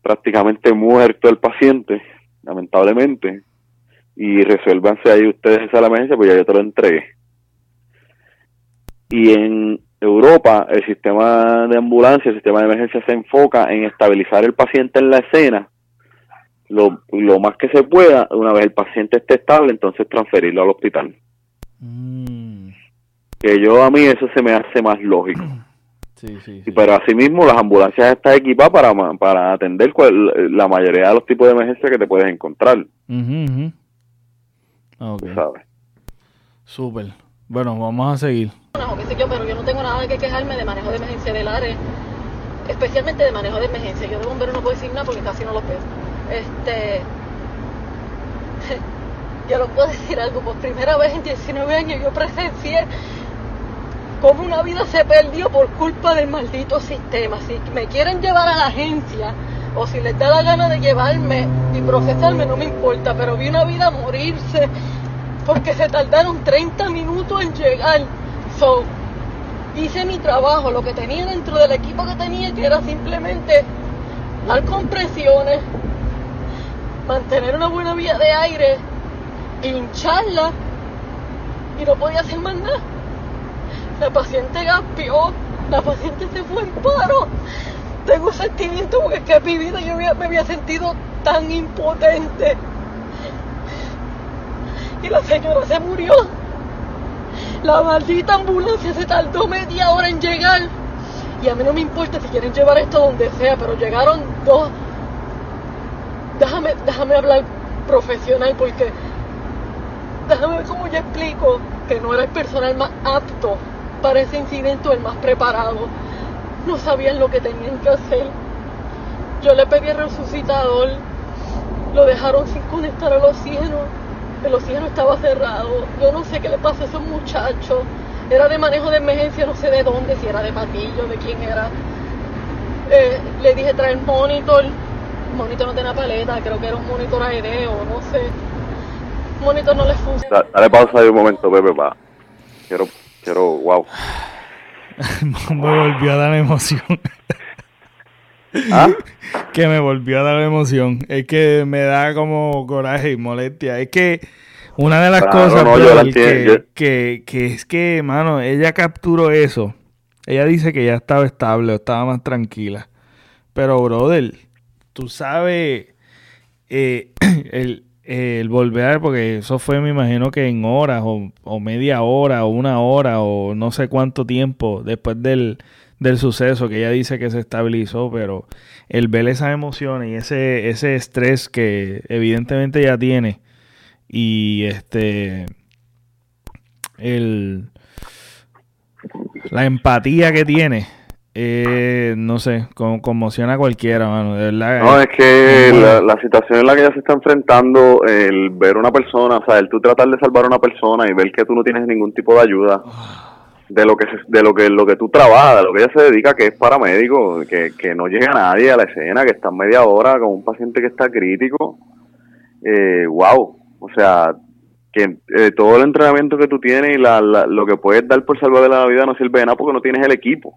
prácticamente muerto el paciente, lamentablemente, y resuélvanse ahí ustedes a la emergencia, pues ya yo te lo entregué. Y en Europa el sistema de ambulancia, el sistema de emergencia se enfoca en estabilizar el paciente en la escena lo, lo más que se pueda, una vez el paciente esté estable, entonces transferirlo al hospital. Mm. Que yo a mí eso se me hace más lógico. Sí, sí, sí. pero asimismo las ambulancias están equipadas para, para atender cual- la mayoría de los tipos de emergencias que te puedes encontrar, tú ¿sabes? súper. Bueno, vamos a seguir. o qué sé yo, pero yo no tengo nada que quejarme de manejo de emergencia del área, especialmente de manejo de emergencia. Yo de bombero no puedo decir nada porque casi no lo veo. Este, yo no puedo decir algo, por primera vez en 19 años yo presencié cómo una vida se perdió por culpa del maldito sistema. Si me quieren llevar a la agencia o si les da la gana de llevarme y procesarme, no me importa, pero vi una vida morirse porque se tardaron 30 minutos en llegar. So, hice mi trabajo, lo que tenía dentro del equipo que tenía, que era simplemente dar compresiones, mantener una buena vía de aire, hincharla, y no podía hacer más nada. La paciente gaspió, la paciente se fue en paro. Tengo sentimiento porque es que en mi vida yo me había sentido tan impotente. Y la señora se murió. La maldita ambulancia se tardó media hora en llegar. Y a mí no me importa si quieren llevar esto donde sea, pero llegaron dos. Déjame, déjame hablar profesional porque. Déjame ver cómo yo explico que no era el personal más apto para ese incidente el más preparado. No sabían lo que tenían que hacer. Yo le pedí el resucitador, lo dejaron sin conectar al oxígeno. El oxígeno estaba cerrado. Yo no sé qué le pasó a esos muchachos. Era de manejo de emergencia, no sé de dónde, si era de Patillo, de quién era. Eh, le dije traer monitor. Monitor no tenía paleta, creo que era un monitor aéreo, no sé. Monitor no le funciona. Da- Dale pausa ahí un momento, Pepe, pa. Quiero, quiero, wow. me volvió a dar emoción. ¿Ah? que me volvió a dar emoción. Es que me da como coraje y molestia. Es que una de las Claro, cosas no, yo la brother, entiendo, que, yo- que, que es que, mano, ella capturó eso. Ella dice que ya estaba estable o estaba más tranquila. Pero, brother, tú sabes eh, el, el volver, porque eso fue, me imagino que en horas o, o media hora o una hora o no sé cuánto tiempo después del, del suceso que ella dice que se estabilizó, pero el ver esas emociones y ese, ese estrés que evidentemente ella tiene y este el la empatía que tiene eh, no sé, con- conmociona a cualquiera, mano, de verdad. No, es que la, la situación en la que ella se está enfrentando, el ver una persona, o sea, el tú tratar de salvar a una persona y ver que tú no tienes ningún tipo de ayuda de lo que se- de lo que lo que tú trabajas, de lo que ella se dedica, que es paramédico, que, que no llega nadie a la escena, que está media hora con un paciente que está crítico, eh, wow, o sea, que eh, todo el entrenamiento que tú tienes y la, la- lo que puedes dar por salvarle la vida no sirve de nada porque no tienes el equipo.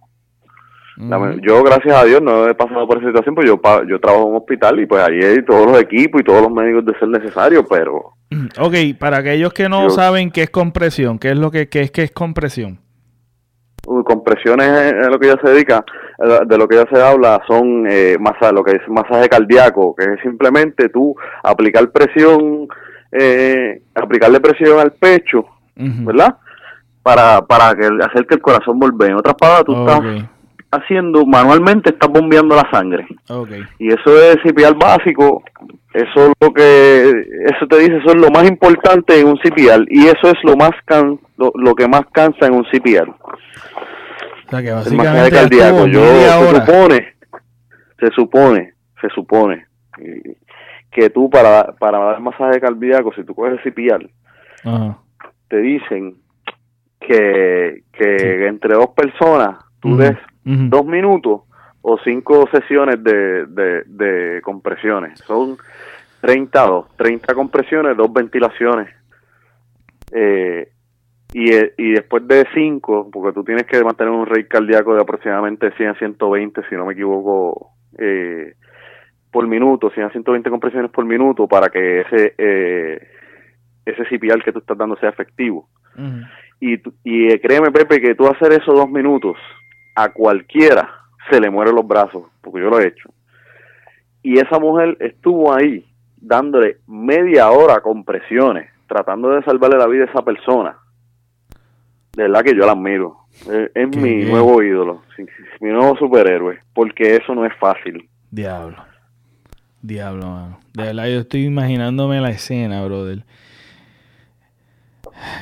La-. Yo, gracias a Dios, no he pasado por esa situación, pues yo, yo trabajo en un hospital y pues allí hay todos los equipos y todos los médicos de ser necesario, pero Ok, para aquellos que no Yo- saben qué es compresión, ¿qué es lo que qué es, qué es compresión? Compresiones es a lo que ella se dedica, eh, de lo que ella se habla son eh, masa- lo que es masaje cardíaco, que es simplemente tú aplicar presión, eh, aplicarle presión al pecho. ¿verdad? Para, para que, hacer que el corazón vuelva. En otras palabras, tú estás haciendo, manualmente estás bombeando la sangre. ok. y eso es CPR básico eso es lo que eso te dice eso es lo más importante en un CPR y eso es lo más can, lo, lo que más cansa en un CPR O sea que el básicamente cardíaco yo se supone se supone se supone que tú para para dar masaje cardíaco si tú coges CPR Ajá. te dicen que que entre dos personas tú des dos minutos o cinco sesiones de, de, de compresiones. Son 32, 30 compresiones, dos ventilaciones. Eh, y, eh, y después de cinco, porque tú tienes que mantener un rate cardíaco de aproximadamente 100 a 120, si no me equivoco, eh, por minuto, 100 a 120 compresiones por minuto para que ese, eh, ese CPR que tú estás dando sea efectivo. Ujú. Y, tú- y eh, créeme, Pepe, que tú hacer esos dos minutos a cualquiera se le mueren los brazos, porque yo lo he hecho. Y esa mujer estuvo ahí dándole media hora con presiones, tratando de salvarle la vida a esa persona. De verdad que yo la admiro. Es, mi bien. nuevo ídolo, mi nuevo superhéroe, porque eso no es fácil. Diablo. Diablo, mano. De verdad, yo estoy imaginándome la escena, brother.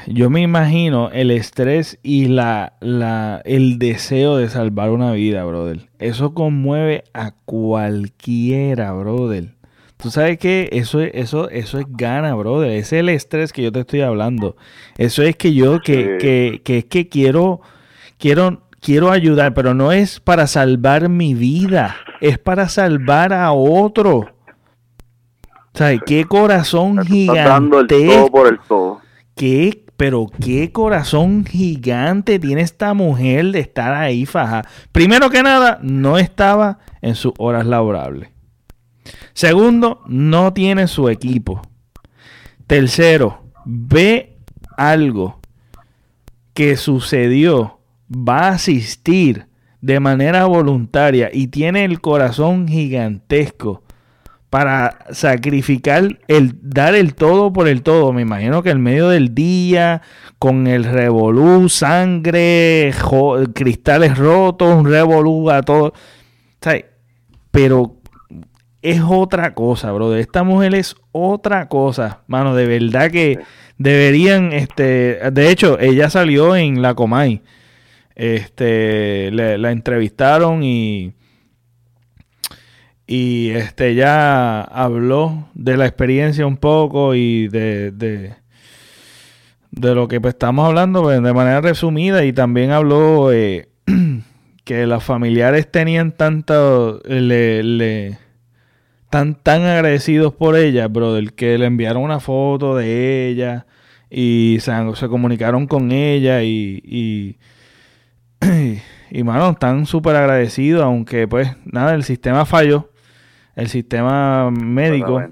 Yo me imagino el estrés y la, la, el deseo de salvar una vida, brother. Eso conmueve a cualquiera, brother. Tú sabes que eso es, eso, eso es gana, brother. Ese es el estrés que yo te estoy hablando. Eso es que yo, que, que, que es que quiero, quiero, quiero ayudar, pero no es para salvar mi vida, es para salvar a otro. ¿Sabes? Qué corazón Tú estás dando el todo gigante. por el todo. Qué, pero qué corazón gigante tiene esta mujer de estar ahí faja. Primero que nada, no estaba en sus horas laborables. Segundo, no tiene su equipo. Tercero, ve algo que sucedió, va a asistir de manera voluntaria y tiene el corazón gigantesco para sacrificar el dar el todo por el todo. Me imagino que en medio del día, con el revolú, sangre, jo- cristales rotos, un revolú a todo. ¿Sabes? Pero es otra cosa, bro. Esta mujer es otra cosa, mano. De verdad que deberían, este, de hecho, ella salió en la Comay. Este, le- la entrevistaron y y este ya habló de la experiencia un poco y de, de, de lo que pues, estamos hablando pues, de manera resumida y también habló eh, que los familiares tenían tanto le, le- tan tan agradecidos por ella brother que le enviaron una foto de ella y se, comunicaron con ella y, y y mano, están súper agradecidos, aunque pues nada, el sistema falló. El sistema médico.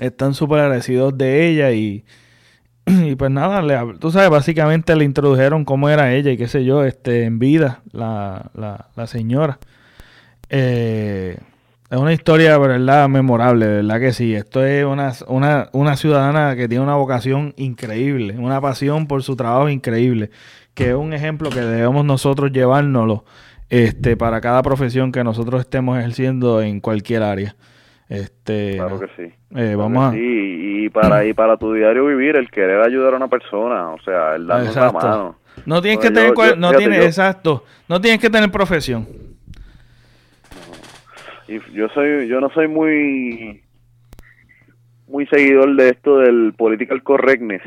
Están súper agradecidos de ella y, y pues nada, le tú sabes, básicamente le introdujeron cómo era ella y qué sé yo, este, en vida, la, la, la señora. Eh, es una historia, ¿verdad? Memorable, ¿verdad? Que sí. Esto es una, una, una ciudadana que tiene una vocación increíble, una pasión por su trabajo increíble, que es un ejemplo que debemos nosotros llevárnoslo este, para cada profesión que nosotros estemos ejerciendo en cualquier área. Este, Claro que sí. eh, Claro vamos a... sí, y para, y para tu diario vivir, el querer ayudar a una persona, o sea, el darnos la Exacto. mano. No tienes que tener, yo- cual- yo- no fíjate, tienes, yo- exacto, no tienes que tener profesión. Y yo soy, yo no soy muy, muy seguidor de esto del political correctness,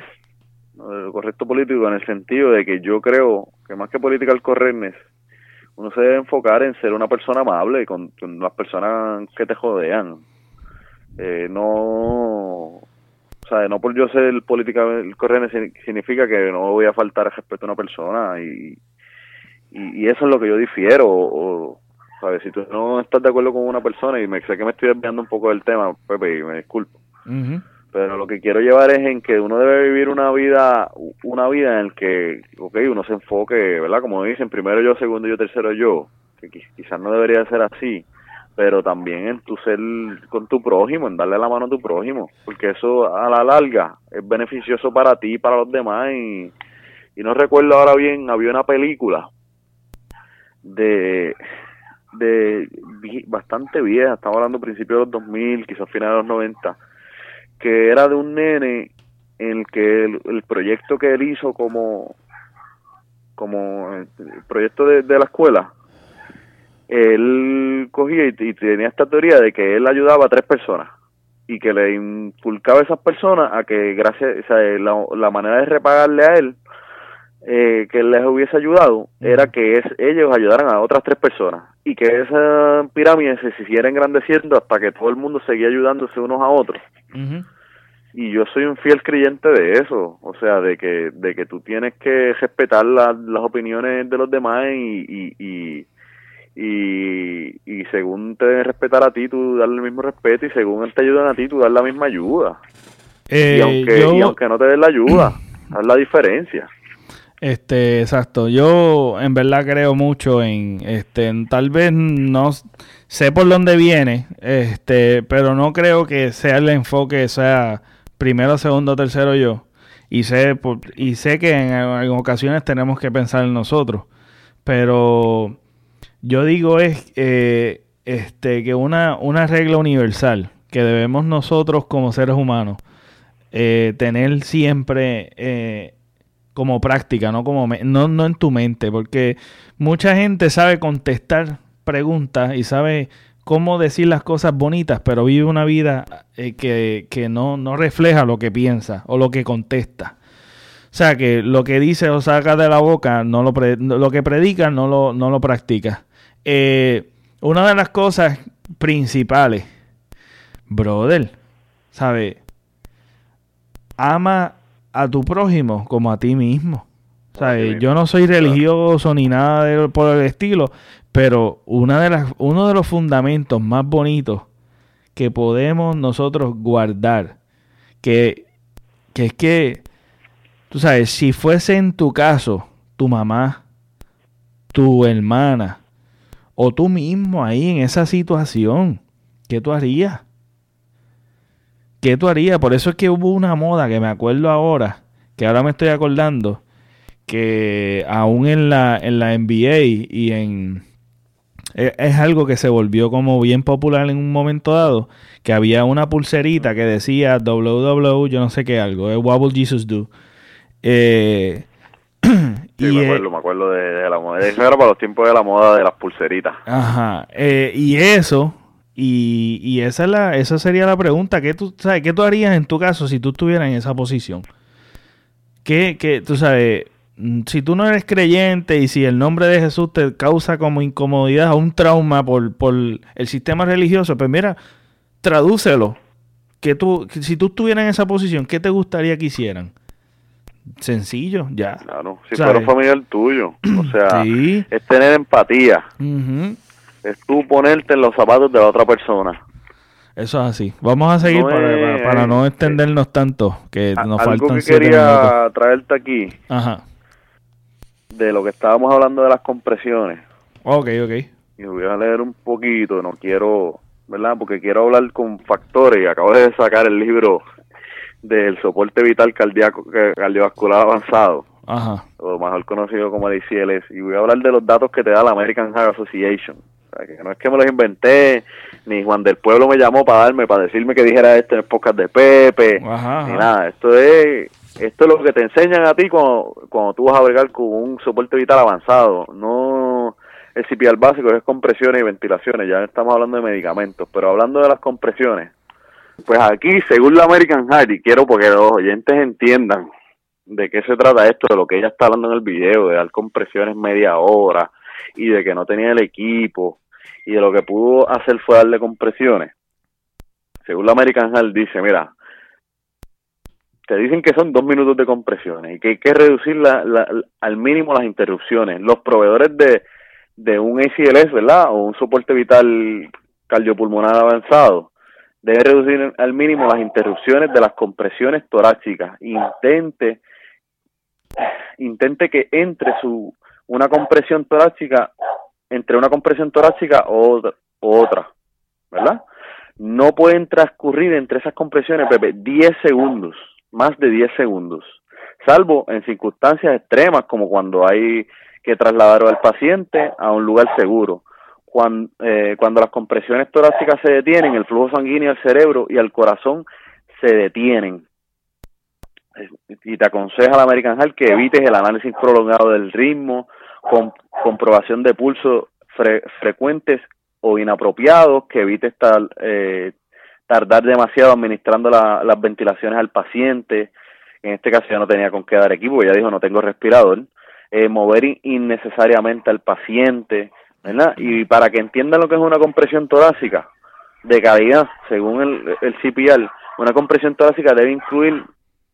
del correcto político, en el sentido de que yo creo que más que political correctness, uno se debe enfocar en ser una persona amable con, con las personas que te jodean. Eh, no, o sea, no por yo ser correctness sin- significa que no voy a faltar al respeto a una persona y, y, eso es lo que yo difiero o, ¿sabes? Si tú no estás de acuerdo con una persona y me sé que me estoy desviando un poco del tema, Pepe, y me disculpo. Ujú. Pero lo que quiero llevar es en que uno debe vivir una vida, una vida en el que, ok, uno se enfoque, ¿verdad? Como dicen, primero yo, segundo yo, tercero yo. Que qui- quizás no debería ser así, pero también en tu ser con tu prójimo, en darle la mano a tu prójimo, porque eso a la larga es beneficioso para ti y para los demás. Y, y no recuerdo ahora bien, había una película de de bastante vieja, estamos hablando principios de los 2000, quizás finales de los 90, que era de un nene en el que el, el proyecto que él hizo como como eh, el proyecto de, de la escuela, él cogía y, y tenía esta teoría de que él ayudaba a tres personas y que le inculcaba a esas personas a que gracias, o sea, la, la manera de repagarle a él eh, que les hubiese ayudado era que es, ellos ayudaran a otras tres personas y que esa pirámide se siguiera engrandeciendo hasta que todo el mundo seguía ayudándose unos a otros Y yo soy un fiel creyente de eso, o sea, de que de que tú tienes que respetar la- las opiniones de los demás y y, y y y según te deben respetar a ti, tú darle el mismo respeto y según él te ayudan a ti, tú dar la misma ayuda. Eh, y aunque yo- y aunque no te den la ayuda, haz la diferencia. Este, exacto. Yo en verdad creo mucho en, este, tal vez no sé por dónde viene, este, pero no creo que sea el enfoque sea primero, segundo, tercero yo. Y sé, y sé que en, ocasiones tenemos que pensar en nosotros. Pero yo digo es eh, este, que una, una regla universal que debemos nosotros como seres humanos eh, tener siempre eh, como práctica, no como no, no en tu mente, porque mucha gente sabe contestar preguntas y sabe cómo decir las cosas bonitas, pero vive una vida eh, que, no, no, refleja lo que piensa o lo que contesta. O sea, que lo que dice o saca de la boca, no lo, lo que predica no lo, no lo practica. Eh, una de las cosas principales, brother, ¿sabe? Ama a tu prójimo como a ti mismo. ¿Sabe? Yo no soy religioso ni nada por el estilo, pero una de las, uno de los fundamentos más bonitos que podemos nosotros guardar, que, que es que, tú sabes, si fuese en tu caso tu mamá, tu hermana o tú mismo ahí en esa situación, ¿qué tú harías? ¿Qué tú harías? Por eso es que hubo una moda que me acuerdo ahora, que ahora me estoy acordando, que aún en la, en la NBA y en, e, es algo que se volvió como bien popular en un momento dado, que había una pulserita que decía www, yo no sé qué algo, es What Will Jesus Do? Eh, sí, me acuerdo, me acuerdo de, la moda. Eso era para los tiempos de la moda de las pulseritas. Ajá. Eh, y eso, y, y esa, es la, esa sería la pregunta. ¿Qué tú, sabes, ¿Qué tú harías en tu caso si tú estuvieras en esa posición? ¿Qué, qué tú sabes? Mm, si tú no eres creyente y si el nombre de Jesús te causa como incomodidad o un trauma por, el sistema religioso, pues mira, tradúcelo. Que tú, si tú estuvieras en esa posición, ¿qué te gustaría que hicieran? Sencillo, ya. Claro, si fuera un familiar tuyo. O sea, es tener empatía. Es tú ponerte en los zapatos de la otra persona. Eso es así. Vamos a seguir para, no extendernos tanto, que nos algo que quería traerte aquí. Ajá de lo que estábamos hablando de las compresiones. Ok, ok. Y voy a leer un poquito, no quiero, ¿verdad? Porque quiero hablar con factores y acabo de sacar el libro del soporte vital cardíaco, cardiovascular avanzado, Ajá. o mejor conocido como el ICLS, y voy a hablar de los datos que te da la American Heart Association. O sea, que no es que me los inventé, ni Juan del Pueblo me llamó para darme, para decirme que dijera esto en el podcast de Pepe, ni nada. Esto es esto es lo que te enseñan a ti cuando, cuando tú vas a bregar con un soporte vital avanzado. No el CPR básico es compresiones y ventilaciones, ya estamos hablando de medicamentos, pero hablando de las compresiones, pues aquí, según la American Heart, y quiero porque los oyentes entiendan de qué se trata esto, de lo que ella está hablando en el video, de dar compresiones media hora y de que no tenía el equipo y de lo que pudo hacer fue darle compresiones. Según la American Heart dice, mira, te dicen que son dos minutos de compresiones y que hay que reducir al mínimo las interrupciones. Los proveedores de, de un ACLS, ¿verdad? O un soporte vital cardiopulmonar avanzado, deben reducir al mínimo las interrupciones de las compresiones torácicas. Intente, intente que entre su una compresión torácica, entre una compresión torácica o otra, ¿verdad? No pueden transcurrir entre esas compresiones, Pepe, 10 segundos más de 10 segundos, salvo en circunstancias extremas como cuando hay que trasladar al paciente a un lugar seguro. Cuando, eh, cuando las compresiones torácicas se detienen, el flujo sanguíneo al cerebro y al corazón se detienen. Y te aconseja la American Heart que evites el análisis prolongado del ritmo, con comprobación de pulso frecuentes o inapropiados, que evites estar eh, tardar demasiado administrando las ventilaciones al paciente. En este caso ya no tenía con qué dar equipo, ya dijo no tengo respirador. Eh, mover innecesariamente al paciente, ¿verdad? Y para que entiendan lo que es una compresión torácica de calidad, según el, el CPR, una compresión torácica debe incluir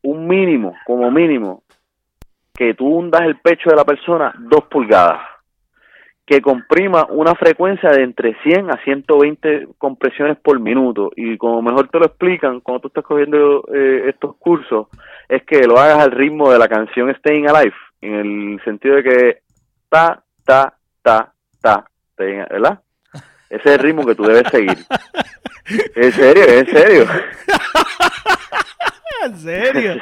un mínimo, como mínimo, que tú hundas el pecho de la persona dos pulgadas que comprima una frecuencia de entre 100 a 120 compresiones por minuto. Y como mejor te lo explican cuando tú estás cogiendo eh, estos cursos, es que lo hagas al ritmo de la canción Staying Alive en el sentido de que ta, ta, ta, ta, ¿verdad? Ese es el ritmo que tú debes seguir. ¿En serio? ¿En serio? ¿En serio?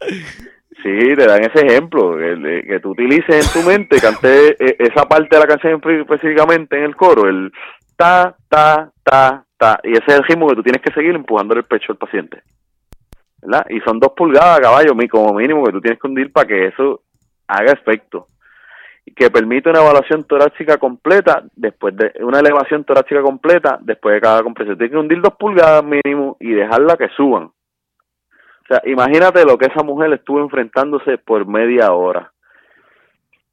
Sí, te dan ese ejemplo, que, tú utilices en tu mente, canté eh, esa parte de la canción específicamente en el coro, el ta, ta, ta, ta, y ese es el ritmo que tú tienes que seguir empujando el pecho al paciente. ¿verdad? Y son dos pulgadas, caballo, como mínimo, que tú tienes que hundir para que eso haga efecto. Que permite una evaluación torácica completa, después de una elevación torácica completa, después de cada compresión. Tienes que hundir dos pulgadas mínimo y dejarla que suban. O sea, imagínate lo que esa mujer estuvo enfrentándose por media hora.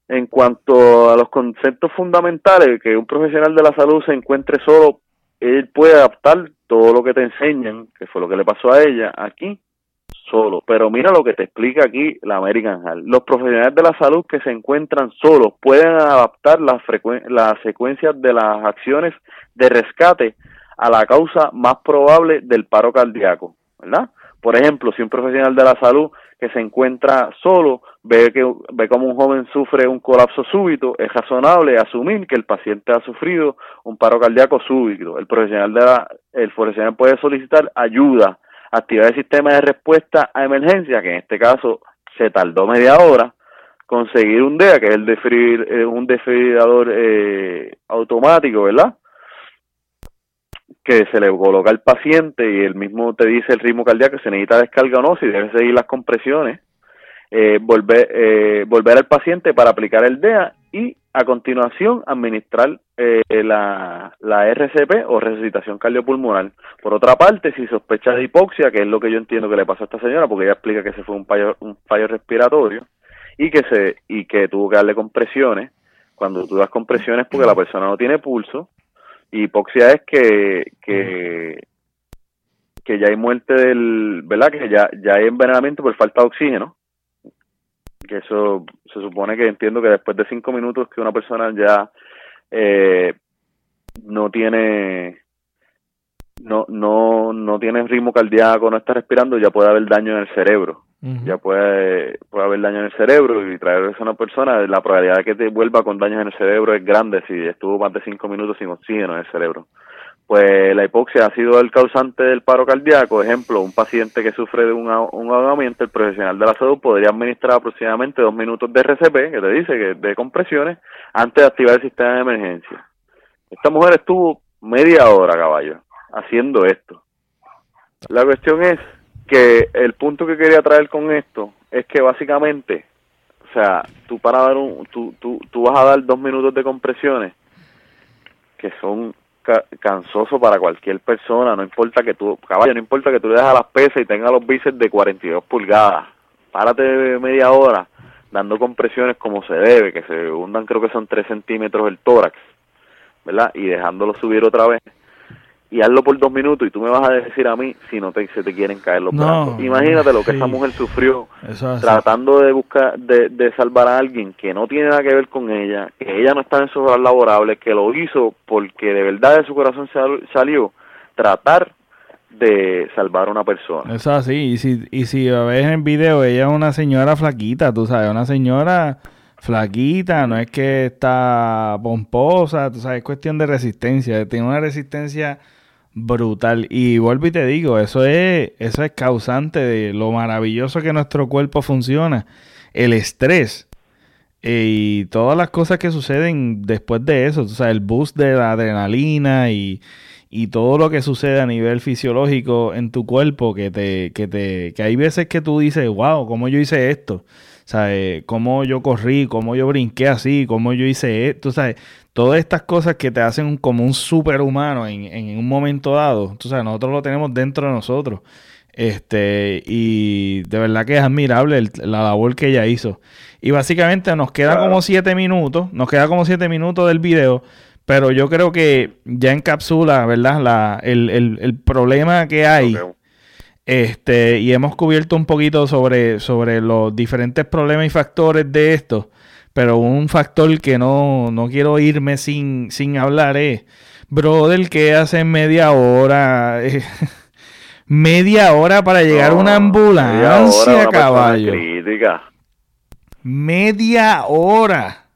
En cuanto a los conceptos fundamentales, que un profesional de la salud se encuentre solo, él puede adaptar todo lo que te enseñan, que fue lo que le pasó a ella aquí, solo. Pero mira lo que te explica aquí la American Heart. Los profesionales de la salud que se encuentran solos pueden adaptar las, las secuencias de las acciones de rescate a la causa más probable del paro cardíaco, ¿verdad? Por ejemplo, si un profesional de la salud que se encuentra solo ve que ve como un joven sufre un colapso súbito, es razonable asumir que el paciente ha sufrido un paro cardíaco súbito. El profesional de la, el profesional puede solicitar ayuda activar el sistema de respuesta a emergencia, que en este caso se tardó media hora, conseguir un DEA, que es el eh, un desfibrilador eh, automático, ¿verdad? Que se le coloca al paciente y el mismo te dice el ritmo cardíaco, se necesita descarga o no, si debe seguir las compresiones, eh, volver, eh, volver al paciente para aplicar el DEA y a continuación administrar eh, la, RCP o resucitación cardiopulmonar. Por otra parte, si sospecha de hipoxia, que es lo que yo entiendo que le pasó a esta señora, porque ella explica que ese fue un fallo, un fallo respiratorio y que se y que tuvo que darle compresiones. Cuando tú das compresiones porque la persona no tiene pulso, hipoxia es que, que que ya hay muerte del, ¿verdad? Que ya, ya hay envenenamiento por falta de oxígeno que eso se supone que entiendo que después de cinco minutos que una persona ya eh, no tiene no no no tiene ritmo cardíaco no está respirando ya puede haber daño en el cerebro ya puede puede haber daño en el cerebro y traer a una persona la probabilidad de que te vuelva con daños en el cerebro es grande si estuvo más de cinco minutos sin oxígeno en el cerebro pues la hipoxia ha sido el causante del paro cardíaco. Ejemplo, un paciente que sufre de un, ahogamiento, el profesional de la salud podría administrar aproximadamente dos minutos de RCP, que te dice que de compresiones, antes de activar el sistema de emergencia. Esta mujer estuvo media hora, caballo, haciendo esto. La cuestión es que el punto que quería traer con esto es que básicamente, o sea, tú para dar un, tú, tú, tú vas a dar dos minutos de compresiones que son cansoso para cualquier persona, no importa que tú, caballo, no importa que tú le dejas las pesas y tengas los bíceps de 42 pulgadas, párate media hora dando compresiones como se debe, que se hundan creo que son 3 centímetros el tórax, ¿verdad? Y dejándolo subir otra vez y hazlo por dos minutos y tú me vas a decir a mí si no te, se te quieren caer los brazos. Imagínate lo que esa mujer sufrió tratando de buscar, de, de, salvar a alguien que no tiene nada que ver con ella, que ella no está en su horas laborable, que lo hizo porque de verdad de su corazón salió tratar de salvar a una persona. Eso así, y si, y si ves en video, ella es una señora flaquita, tú sabes, una señora flaquita, no es que está pomposa, tú sabes, es cuestión de resistencia, tiene una resistencia brutal. Y vuelvo y te digo, eso es, eso es causante de lo maravilloso que nuestro cuerpo funciona. El estrés eh, y todas las cosas que suceden después de eso, o sea, el boost de la adrenalina y, y todo lo que sucede a nivel fisiológico en tu cuerpo, que te, que te, que hay veces que tú dices, wow, ¿cómo yo hice esto? ¿Sabes? Cómo yo corrí, cómo yo brinqué así, cómo yo hice esto, ¿sabes? todas estas cosas que te hacen como un superhumano en, en un momento dado, tú sabes, nosotros lo tenemos dentro de nosotros. Este, y de verdad que es admirable la labor que ella hizo. Y básicamente nos queda como siete minutos, nos queda como siete minutos del video, pero yo creo que ya encapsula, ¿verdad? La, el, el, el problema que hay. Este, y hemos cubierto un poquito sobre, sobre los diferentes problemas y factores de esto. Pero un factor que no, no quiero irme sin, sin hablar es, brother, que hace media hora? media hora para llegar a una ambulancia, caballo. Media hora.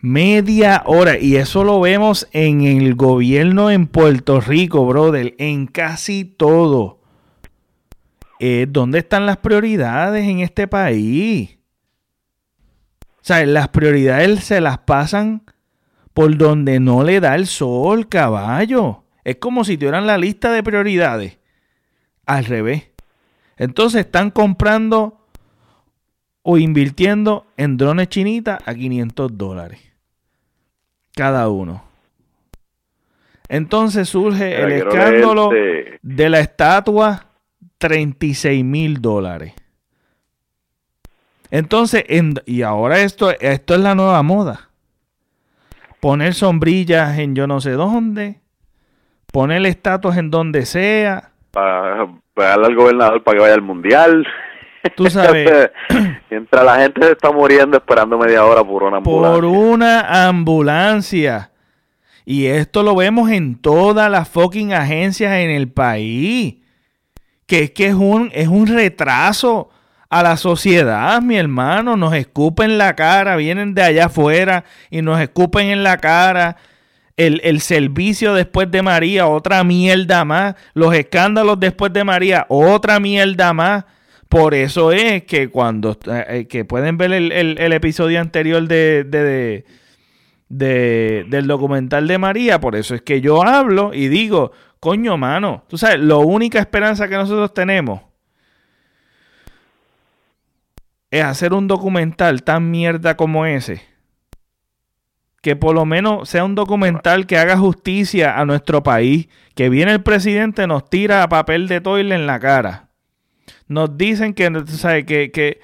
Media hora. Y eso lo vemos en el gobierno en Puerto Rico, brother. En casi todo. Eh, ¿Dónde están las prioridades en este país? O sea, las prioridades se las pasan por donde no le da el sol, caballo. Es como si tuvieran la lista de prioridades. Al revés. Entonces están comprando o invirtiendo en drones chinitas a 500 dólares. Cada uno. Entonces surge el escándalo de la estatua 36 mil dólares. Entonces, y ahora esto, esto es la nueva moda. Poner sombrillas en yo no sé dónde. Poner estatuas en donde sea. Para pagarle al gobernador para que vaya al mundial. Tú sabes. Mientras la gente se está muriendo esperando media hora por una ambulancia. Por una ambulancia. Y esto lo vemos en todas las fucking agencias en el país. Que es que es un, es un retraso a la sociedad, mi hermano. Nos escupen la cara, vienen de allá afuera y nos escupen en la cara. El, el, servicio después de María, otra mierda más. Los escándalos después de María, otra mierda más. Por eso es que cuando eh, que pueden ver el, el, episodio anterior de, de, de, del documental de María, por eso es que yo hablo y digo, coño, mano, tú sabes, la única esperanza que nosotros tenemos es hacer un documental tan mierda como ese. Que por lo menos sea un documental que haga justicia a nuestro país. Que viene el presidente, nos tira papel de toile en la cara nos dicen que, que, que,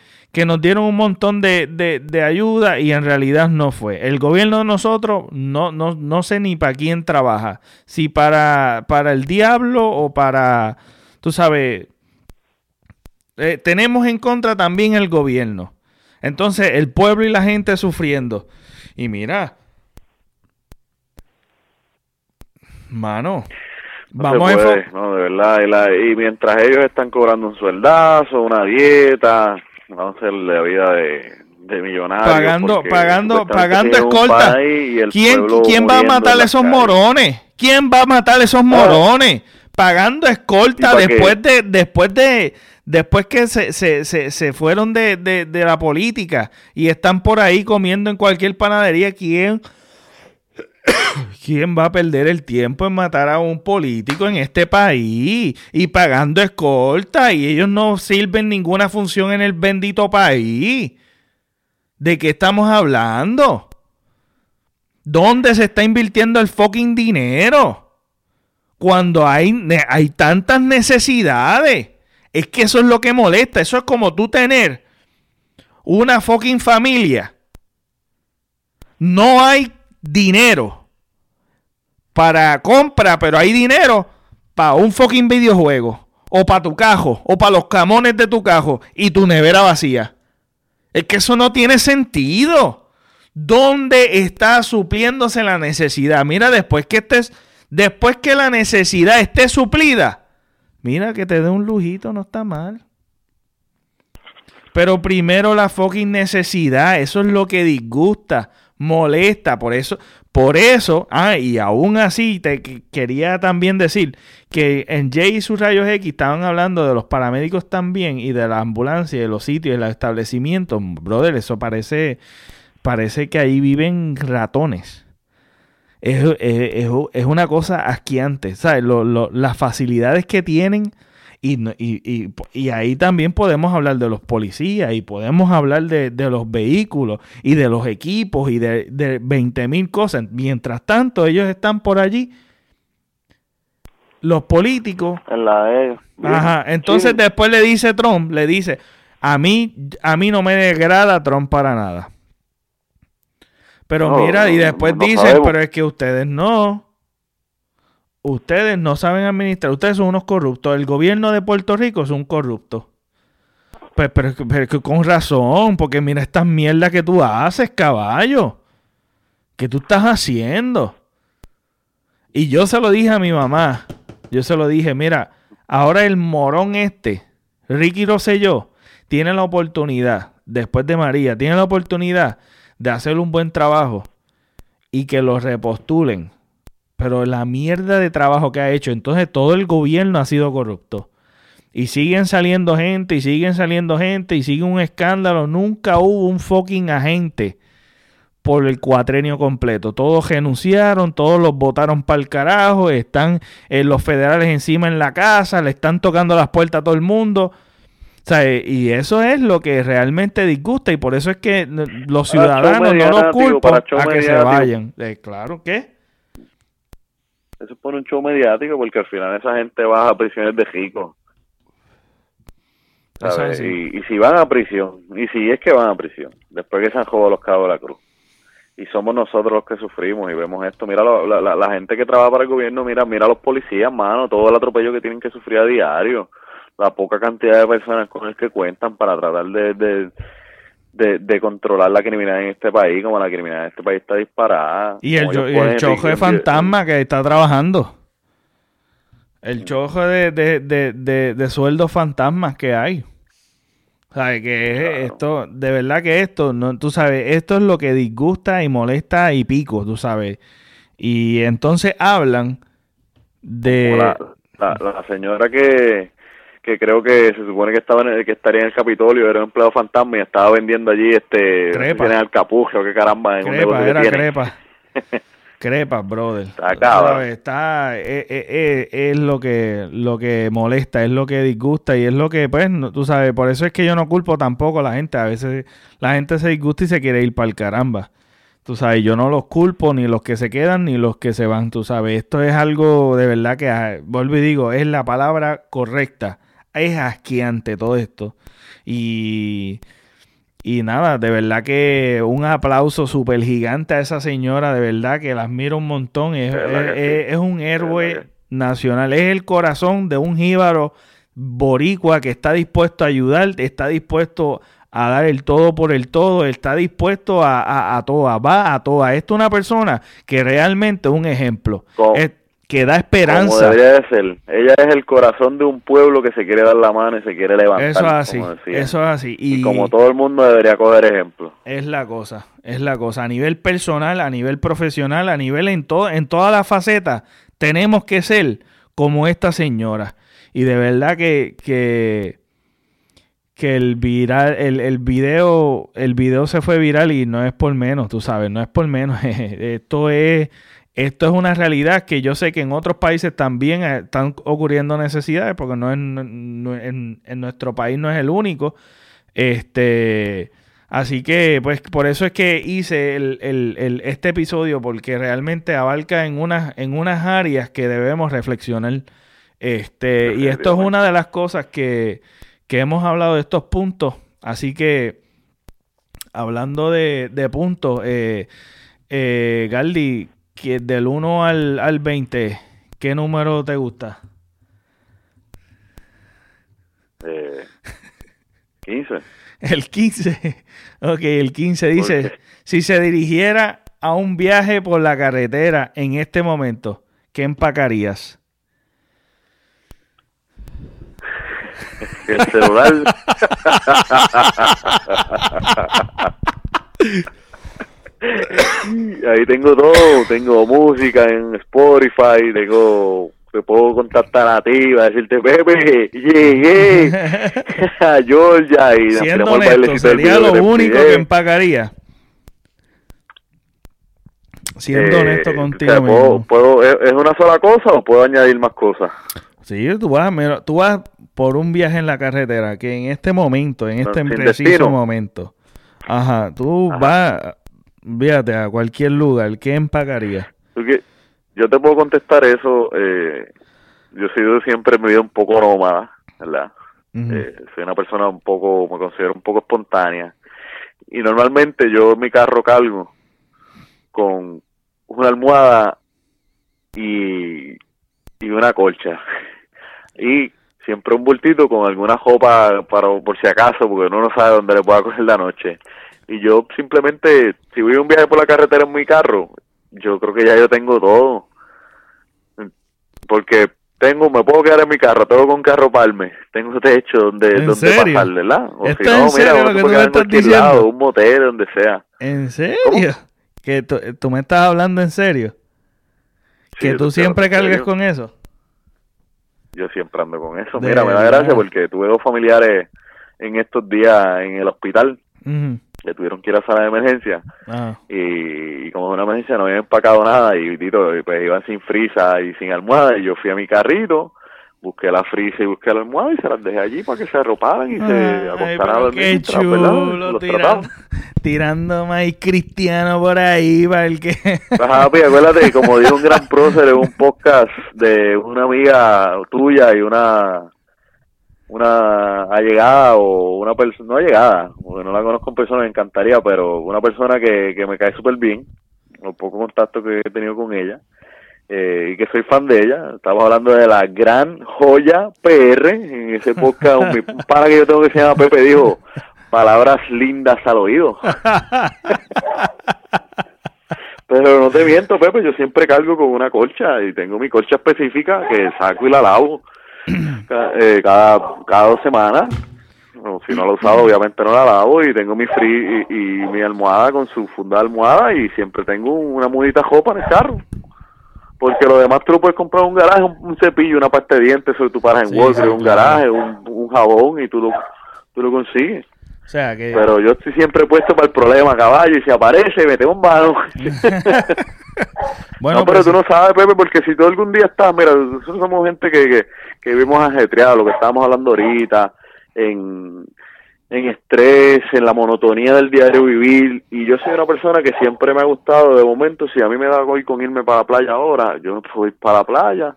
nos dieron un montón de, ayuda y en realidad no fue. El gobierno de nosotros no, no, no sé ni para quién trabaja. Si para, para el diablo o para, tú sabes, eh, tenemos en contra también el gobierno. Entonces el pueblo y la gente sufriendo. Y mira, mano, Vamos a no, de verdad. Y, mientras ellos están cobrando un sueldazo, una dieta, vamos a hacer la vida de, de millonarios. Pagando, pagando, pagando escolta. ¿Quién, ¿quién va a matar a esos morones? ¿Quién va a matar a esos ah. morones? Pagando escolta después de, después de, después que se, se, se, se fueron de, de, de la política y están por ahí comiendo en cualquier panadería. ¿Quién? ¿Quién va a perder el tiempo en matar a un político en este país y pagando escolta y ellos no sirven ninguna función en el bendito país? ¿De qué estamos hablando? ¿Dónde se está invirtiendo el fucking dinero? Cuando hay, hay tantas necesidades. Es que eso es lo que molesta. Eso es como tú tener una fucking familia. No hay dinero para compra, pero hay dinero para un fucking videojuego, o para tu cajo, o para los camones de tu cajo y tu nevera vacía. Es que eso no tiene sentido. ¿Dónde está supliéndose la necesidad? Mira, después que estés, después que la necesidad esté suplida, mira que te dé un lujito, no está mal. Pero primero la fucking necesidad, eso es lo que disgusta molesta. Por eso, por eso, ah, y aún así te quería también decir que en Jay y sus rayos X estaban hablando de los paramédicos también y de la ambulancia, de los sitios, de los establecimientos. Brother, eso parece, parece que ahí viven ratones. Es, es una cosa asquiante, ¿sabes? las facilidades que tienen y, y, y, ahí también podemos hablar de los policías y podemos hablar de, los vehículos y de los equipos y de, de 20 mil cosas. Mientras tanto, ellos están por allí. Los políticos. En la de Ajá. Entonces después le dice Trump, le dice, a mí, a mí no me degrada Trump para nada. Pero mira, y después dice, pero es que ustedes no ustedes no saben administrar, ustedes son unos corruptos, el gobierno de Puerto Rico es un corrupto. Pues, pero, con razón, porque mira estas mierdas que tú haces, caballo. ¿Qué tú estás haciendo? Y yo se lo dije a mi mamá. Yo se lo dije, mira, ahora el morón este, Ricky Rosselló, tiene la oportunidad después de María, tiene la oportunidad de hacer un buen trabajo y que lo repostulen. Pero la mierda de trabajo que ha hecho, entonces todo el gobierno ha sido corrupto. Y siguen saliendo gente, y siguen saliendo gente, y sigue un escándalo. Nunca hubo un fucking agente por el cuatrenio completo. Todos renunciaron, todos los votaron para el carajo, están eh, los federales encima en la casa, le están tocando las puertas a todo el mundo. y eso es lo que realmente disgusta y por eso es que los ciudadanos no los culpan a que se vayan. Eh, claro, ¿qué? Eso es por un show mediático porque al final esa gente va a prisiones de ricos. Y, y, si van a prisión, y si es que van a prisión, después que se han jugado los cabos de la cruz, y somos nosotros los que sufrimos y vemos esto. Mira la, gente que trabaja para el gobierno, mira, mira a los policías, mano, todo el atropello que tienen que sufrir a diario, la poca cantidad de personas con las que cuentan para tratar de, de, controlar la criminalidad en este país, como la criminalidad en este país está disparada. Y el, el chojo de fantasma que está trabajando. El chojo de, de, de, de sueldos fantasmas que hay. ¿Sabes? Que esto, de verdad que esto, no, tú sabes, esto es lo que disgusta y molesta y pico, tú sabes. Y entonces hablan de... La, señora que, que creo que se supone que estaba en que estaría en el Capitolio, era un empleado fantasma y estaba vendiendo allí este... Crepa. el qué caramba. En crepa, era crepa. Crepas, brother. Está Está, eh, eh, eh, es, lo que lo que molesta, es lo que disgusta y es lo que, pues, tú sabes, por eso es que yo no culpo tampoco a la gente. A veces la gente se disgusta y se quiere ir para el caramba. Tú sabes, yo no los culpo, ni los que se quedan, ni los que se van, tú sabes. Esto es algo de verdad que, ah, vuelvo y digo, es la palabra correcta. Es asqueante todo esto. Y y nada, de verdad que un aplauso súper gigante a esa señora, de verdad que la admiro un montón. Es, es, un héroe nacional, es el corazón de un jíbaro boricua que está dispuesto a ayudar, está dispuesto a dar el todo por el todo, está dispuesto a, a, a toda, va a toda. Esto es una persona que realmente es un ejemplo que da esperanza. Como debería de ser. Ella es el corazón de un pueblo que se quiere dar la mano y se quiere levantar. Eso es así. Eso es así. Y, como todo el mundo debería coger ejemplo. Es la cosa. Es la cosa. A nivel personal, a nivel profesional, a nivel en todo, en todas las facetas, tenemos que ser como esta señora. Y de verdad que, que, que el viral, el, el video, el video se fue viral y no es por menos, tú sabes, no es por menos. Esto es esto es una realidad que yo sé que en otros países también eh, están ocurriendo necesidades, porque no, en, nuestro país no es el único. Este, así que, pues, por eso es que hice el, este episodio, porque realmente abarca en unas, en unas áreas que debemos reflexionar. Este, y esto es una de las cosas que, hemos hablado de estos puntos. Así que, hablando de, puntos, eh, eh, Galdi, que del 1 al, al 20, ¿qué número te gusta? Eh, 15. El 15. Ok, el 15 dice, si se dirigiera a un viaje por la carretera en este momento, ¿qué empacarías? El celular. Ahí tengo todo, tengo música en Spotify, tengo te puedo contactar a ti, a decirte, Pepe, llegué a Georgia y Siendo honesto, sería lo único que empagaría. Siendo eh, honesto contigo. puedo, ¿Es una sola cosa o puedo añadir más cosas? Sí, tú vas, tú vas por un viaje en la carretera que en este momento, en este preciso momento, ajá, tú vas Fíjate, a cualquier lugar, ¿qué empagaría? yo te puedo contestar eso. Eh, yo he sido siempre me un poco nómada, ¿verdad? Eh, soy una persona un poco, me considero un poco espontánea. Y normalmente yo en mi carro cargo con una almohada y, y una colcha. Y siempre un bultito con alguna ropa para por si acaso, porque uno no sabe dónde le pueda coger la noche. Y yo simplemente, si voy a un viaje por la carretera en mi carro, yo creo que ya yo tengo todo. Porque tengo, me puedo quedar en mi carro, tengo con carro palme, tengo techo donde, ¿En donde serio? pasar, ¿verdad? O ¿Esto si no, mira, que tú me estás diciendo? lado, un motel, donde sea. ¿En serio? Que tú, me estás hablando en serio. Sí, que tú siempre cargas con eso. Yo siempre ando con eso. De Mira, me da gracia porque tuve dos familiares en estos días en el hospital Ujú. Que tuvieron que ir a sala de emergencia. Ah, y, y como es una emergencia no habían empacado nada y Tito, y pues iban sin frisa y sin almohada. Y yo fui a mi carrito busqué la frisa y busqué la almohada y se las dejé allí para que se arroparan y se Ay, acostaran a dormir qué chulo, los tirando, tirando maíz cristiano por ahí para el que... Ajá, pues, acuérdate, como dijo un gran prócer en un podcast de una amiga tuya y una una allegada o una persona, no allegada, porque no la conozco en persona, me encantaría, pero una persona que, que me cae súper bien, los pocos contactos que he tenido con ella, eh, y que soy fan de ella, estamos hablando de la gran joya PR, en ese podcast, un, un pana que yo tengo que se llama Pepe dijo, palabras lindas al oído. Pero no te miento, Pepe, yo siempre cargo con una colcha y tengo mi colcha específica que saco y la lavo eh, cada, cada dos semanas. Si no la he usado, obviamente no la lavo y tengo mi free y, y mi almohada con su funda de almohada y siempre tengo una mudita jopa en el carro. Porque lo demás tú lo puedes comprar un garaje, un, un cepillo, una pasta de dientes, eso tú paras en Sí, un garaje, un, un jabón y tú lo, tú lo consigues. O sea, que... Pero yo estoy siempre puesto para el problema, caballo, y si aparece, me tengo un mano. Bueno, no, pero pues, tú no sabes, Pepe, porque si tú algún día estás, mira, nosotros somos gente que, que, que vivimos ajetreados, lo que estábamos hablando ahorita, en, en estrés, en la monotonía del diario vivir, y yo soy una persona que siempre me ha gustado, de momento, si a mí me da hoy con irme para la playa ahora, yo ir para la playa,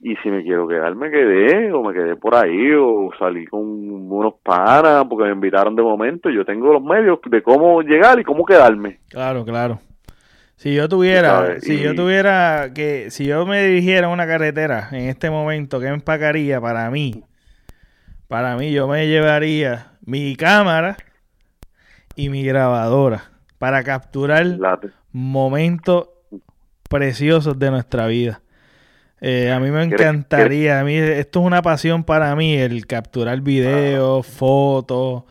y si me quiero quedar, me quedé, o me quedé por ahí, o salí con unos panas, porque me invitaron de momento, yo tengo los medios de cómo llegar y cómo quedarme. Claro, claro. Si yo tuviera, si yo tuviera que, si yo me dirigiera a una carretera en este momento, ¿qué empacaría para mí? Para mí, yo me llevaría mi cámara y mi grabadora para capturar momentos preciosos de nuestra vida. Eh, a mí me ¿Quieres- encantaría, a mí esto es una pasión para mí, el capturar videos, fotos,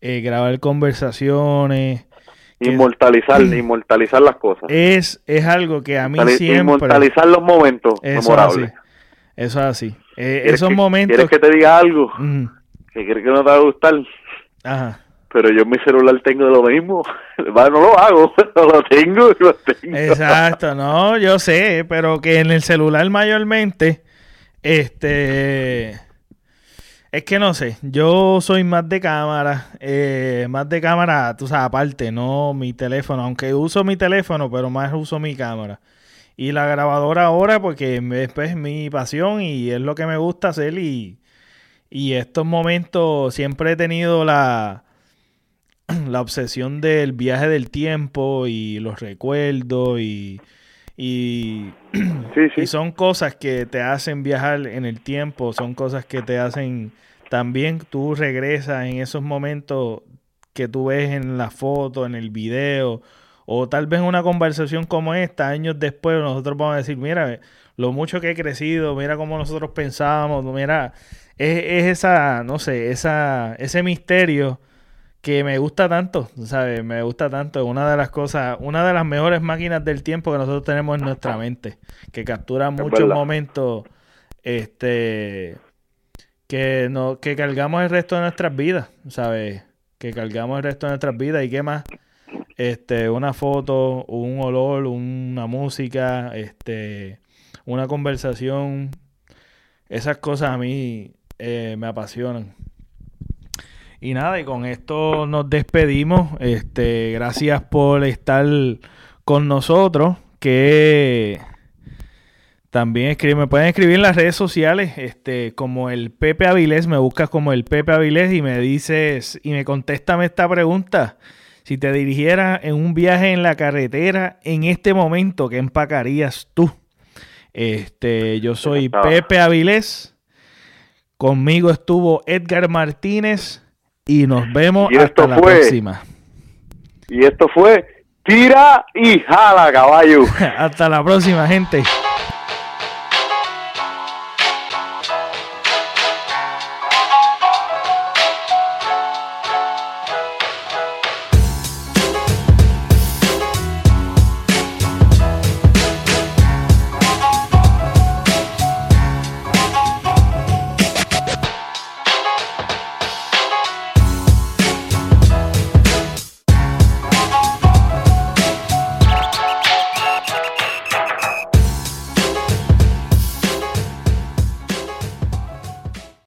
eh, grabar conversaciones. Inmortalizar, inmortalizar las cosas. Es, es algo que a mí Inmortali- siempre... Inmortalizar los momentos Eso es así. Eso es así. Eh, ¿Quieres esos que- momentos... ¿Quieres que te diga algo? Que crees que no te va a gustar. Ajá. Pero yo en mi celular tengo lo mismo. No lo hago, no lo tengo, lo tengo. Exacto, no, yo sé, pero que en el celular mayormente, este, es que no sé, yo soy más de cámara, eh, más de cámara, tú sabes, aparte, no mi teléfono, aunque uso mi teléfono, pero más uso mi cámara. Y la grabadora ahora, porque es pues, mi pasión y es lo que me gusta hacer y, y estos momentos siempre he tenido la la obsesión del viaje del tiempo y los recuerdos y, y, Sí, sí. y son cosas que te hacen viajar en el tiempo, son cosas que te hacen también tú regresas en esos momentos que tú ves en la foto, en el video o tal vez una conversación como esta, años después nosotros vamos a decir, mira, lo mucho que he crecido, mira cómo nosotros pensábamos, mira, es, es esa, no sé, esa, ese misterio que me gusta tanto, ¿sabes? Me gusta tanto. Una de las cosas, una de las mejores máquinas del tiempo que nosotros tenemos en nuestra mente, que captura muchos momentos, este, que no, que cargamos el resto de nuestras vidas, ¿sabes? Que cargamos el resto de nuestras vidas y qué más, este, una foto, un olor, una música, este, una conversación, esas cosas a mí eh, me apasionan. Y nada, y con esto nos despedimos. Este, gracias por estar con nosotros. Que también escribe, me pueden escribir en las redes sociales, este, como el Pepe Avilés, me buscas como el Pepe Avilés y me dices, y me contéstame esta pregunta. Si te dirigieras en un viaje en la carretera en este momento, ¿qué empacarías tú? Este, yo soy. Pepe Avilés. Conmigo estuvo Edgar Martínez y nos vemos Y esto hasta la fue- próxima. Y esto fue Tira y Jala, caballo. hasta la próxima, gente.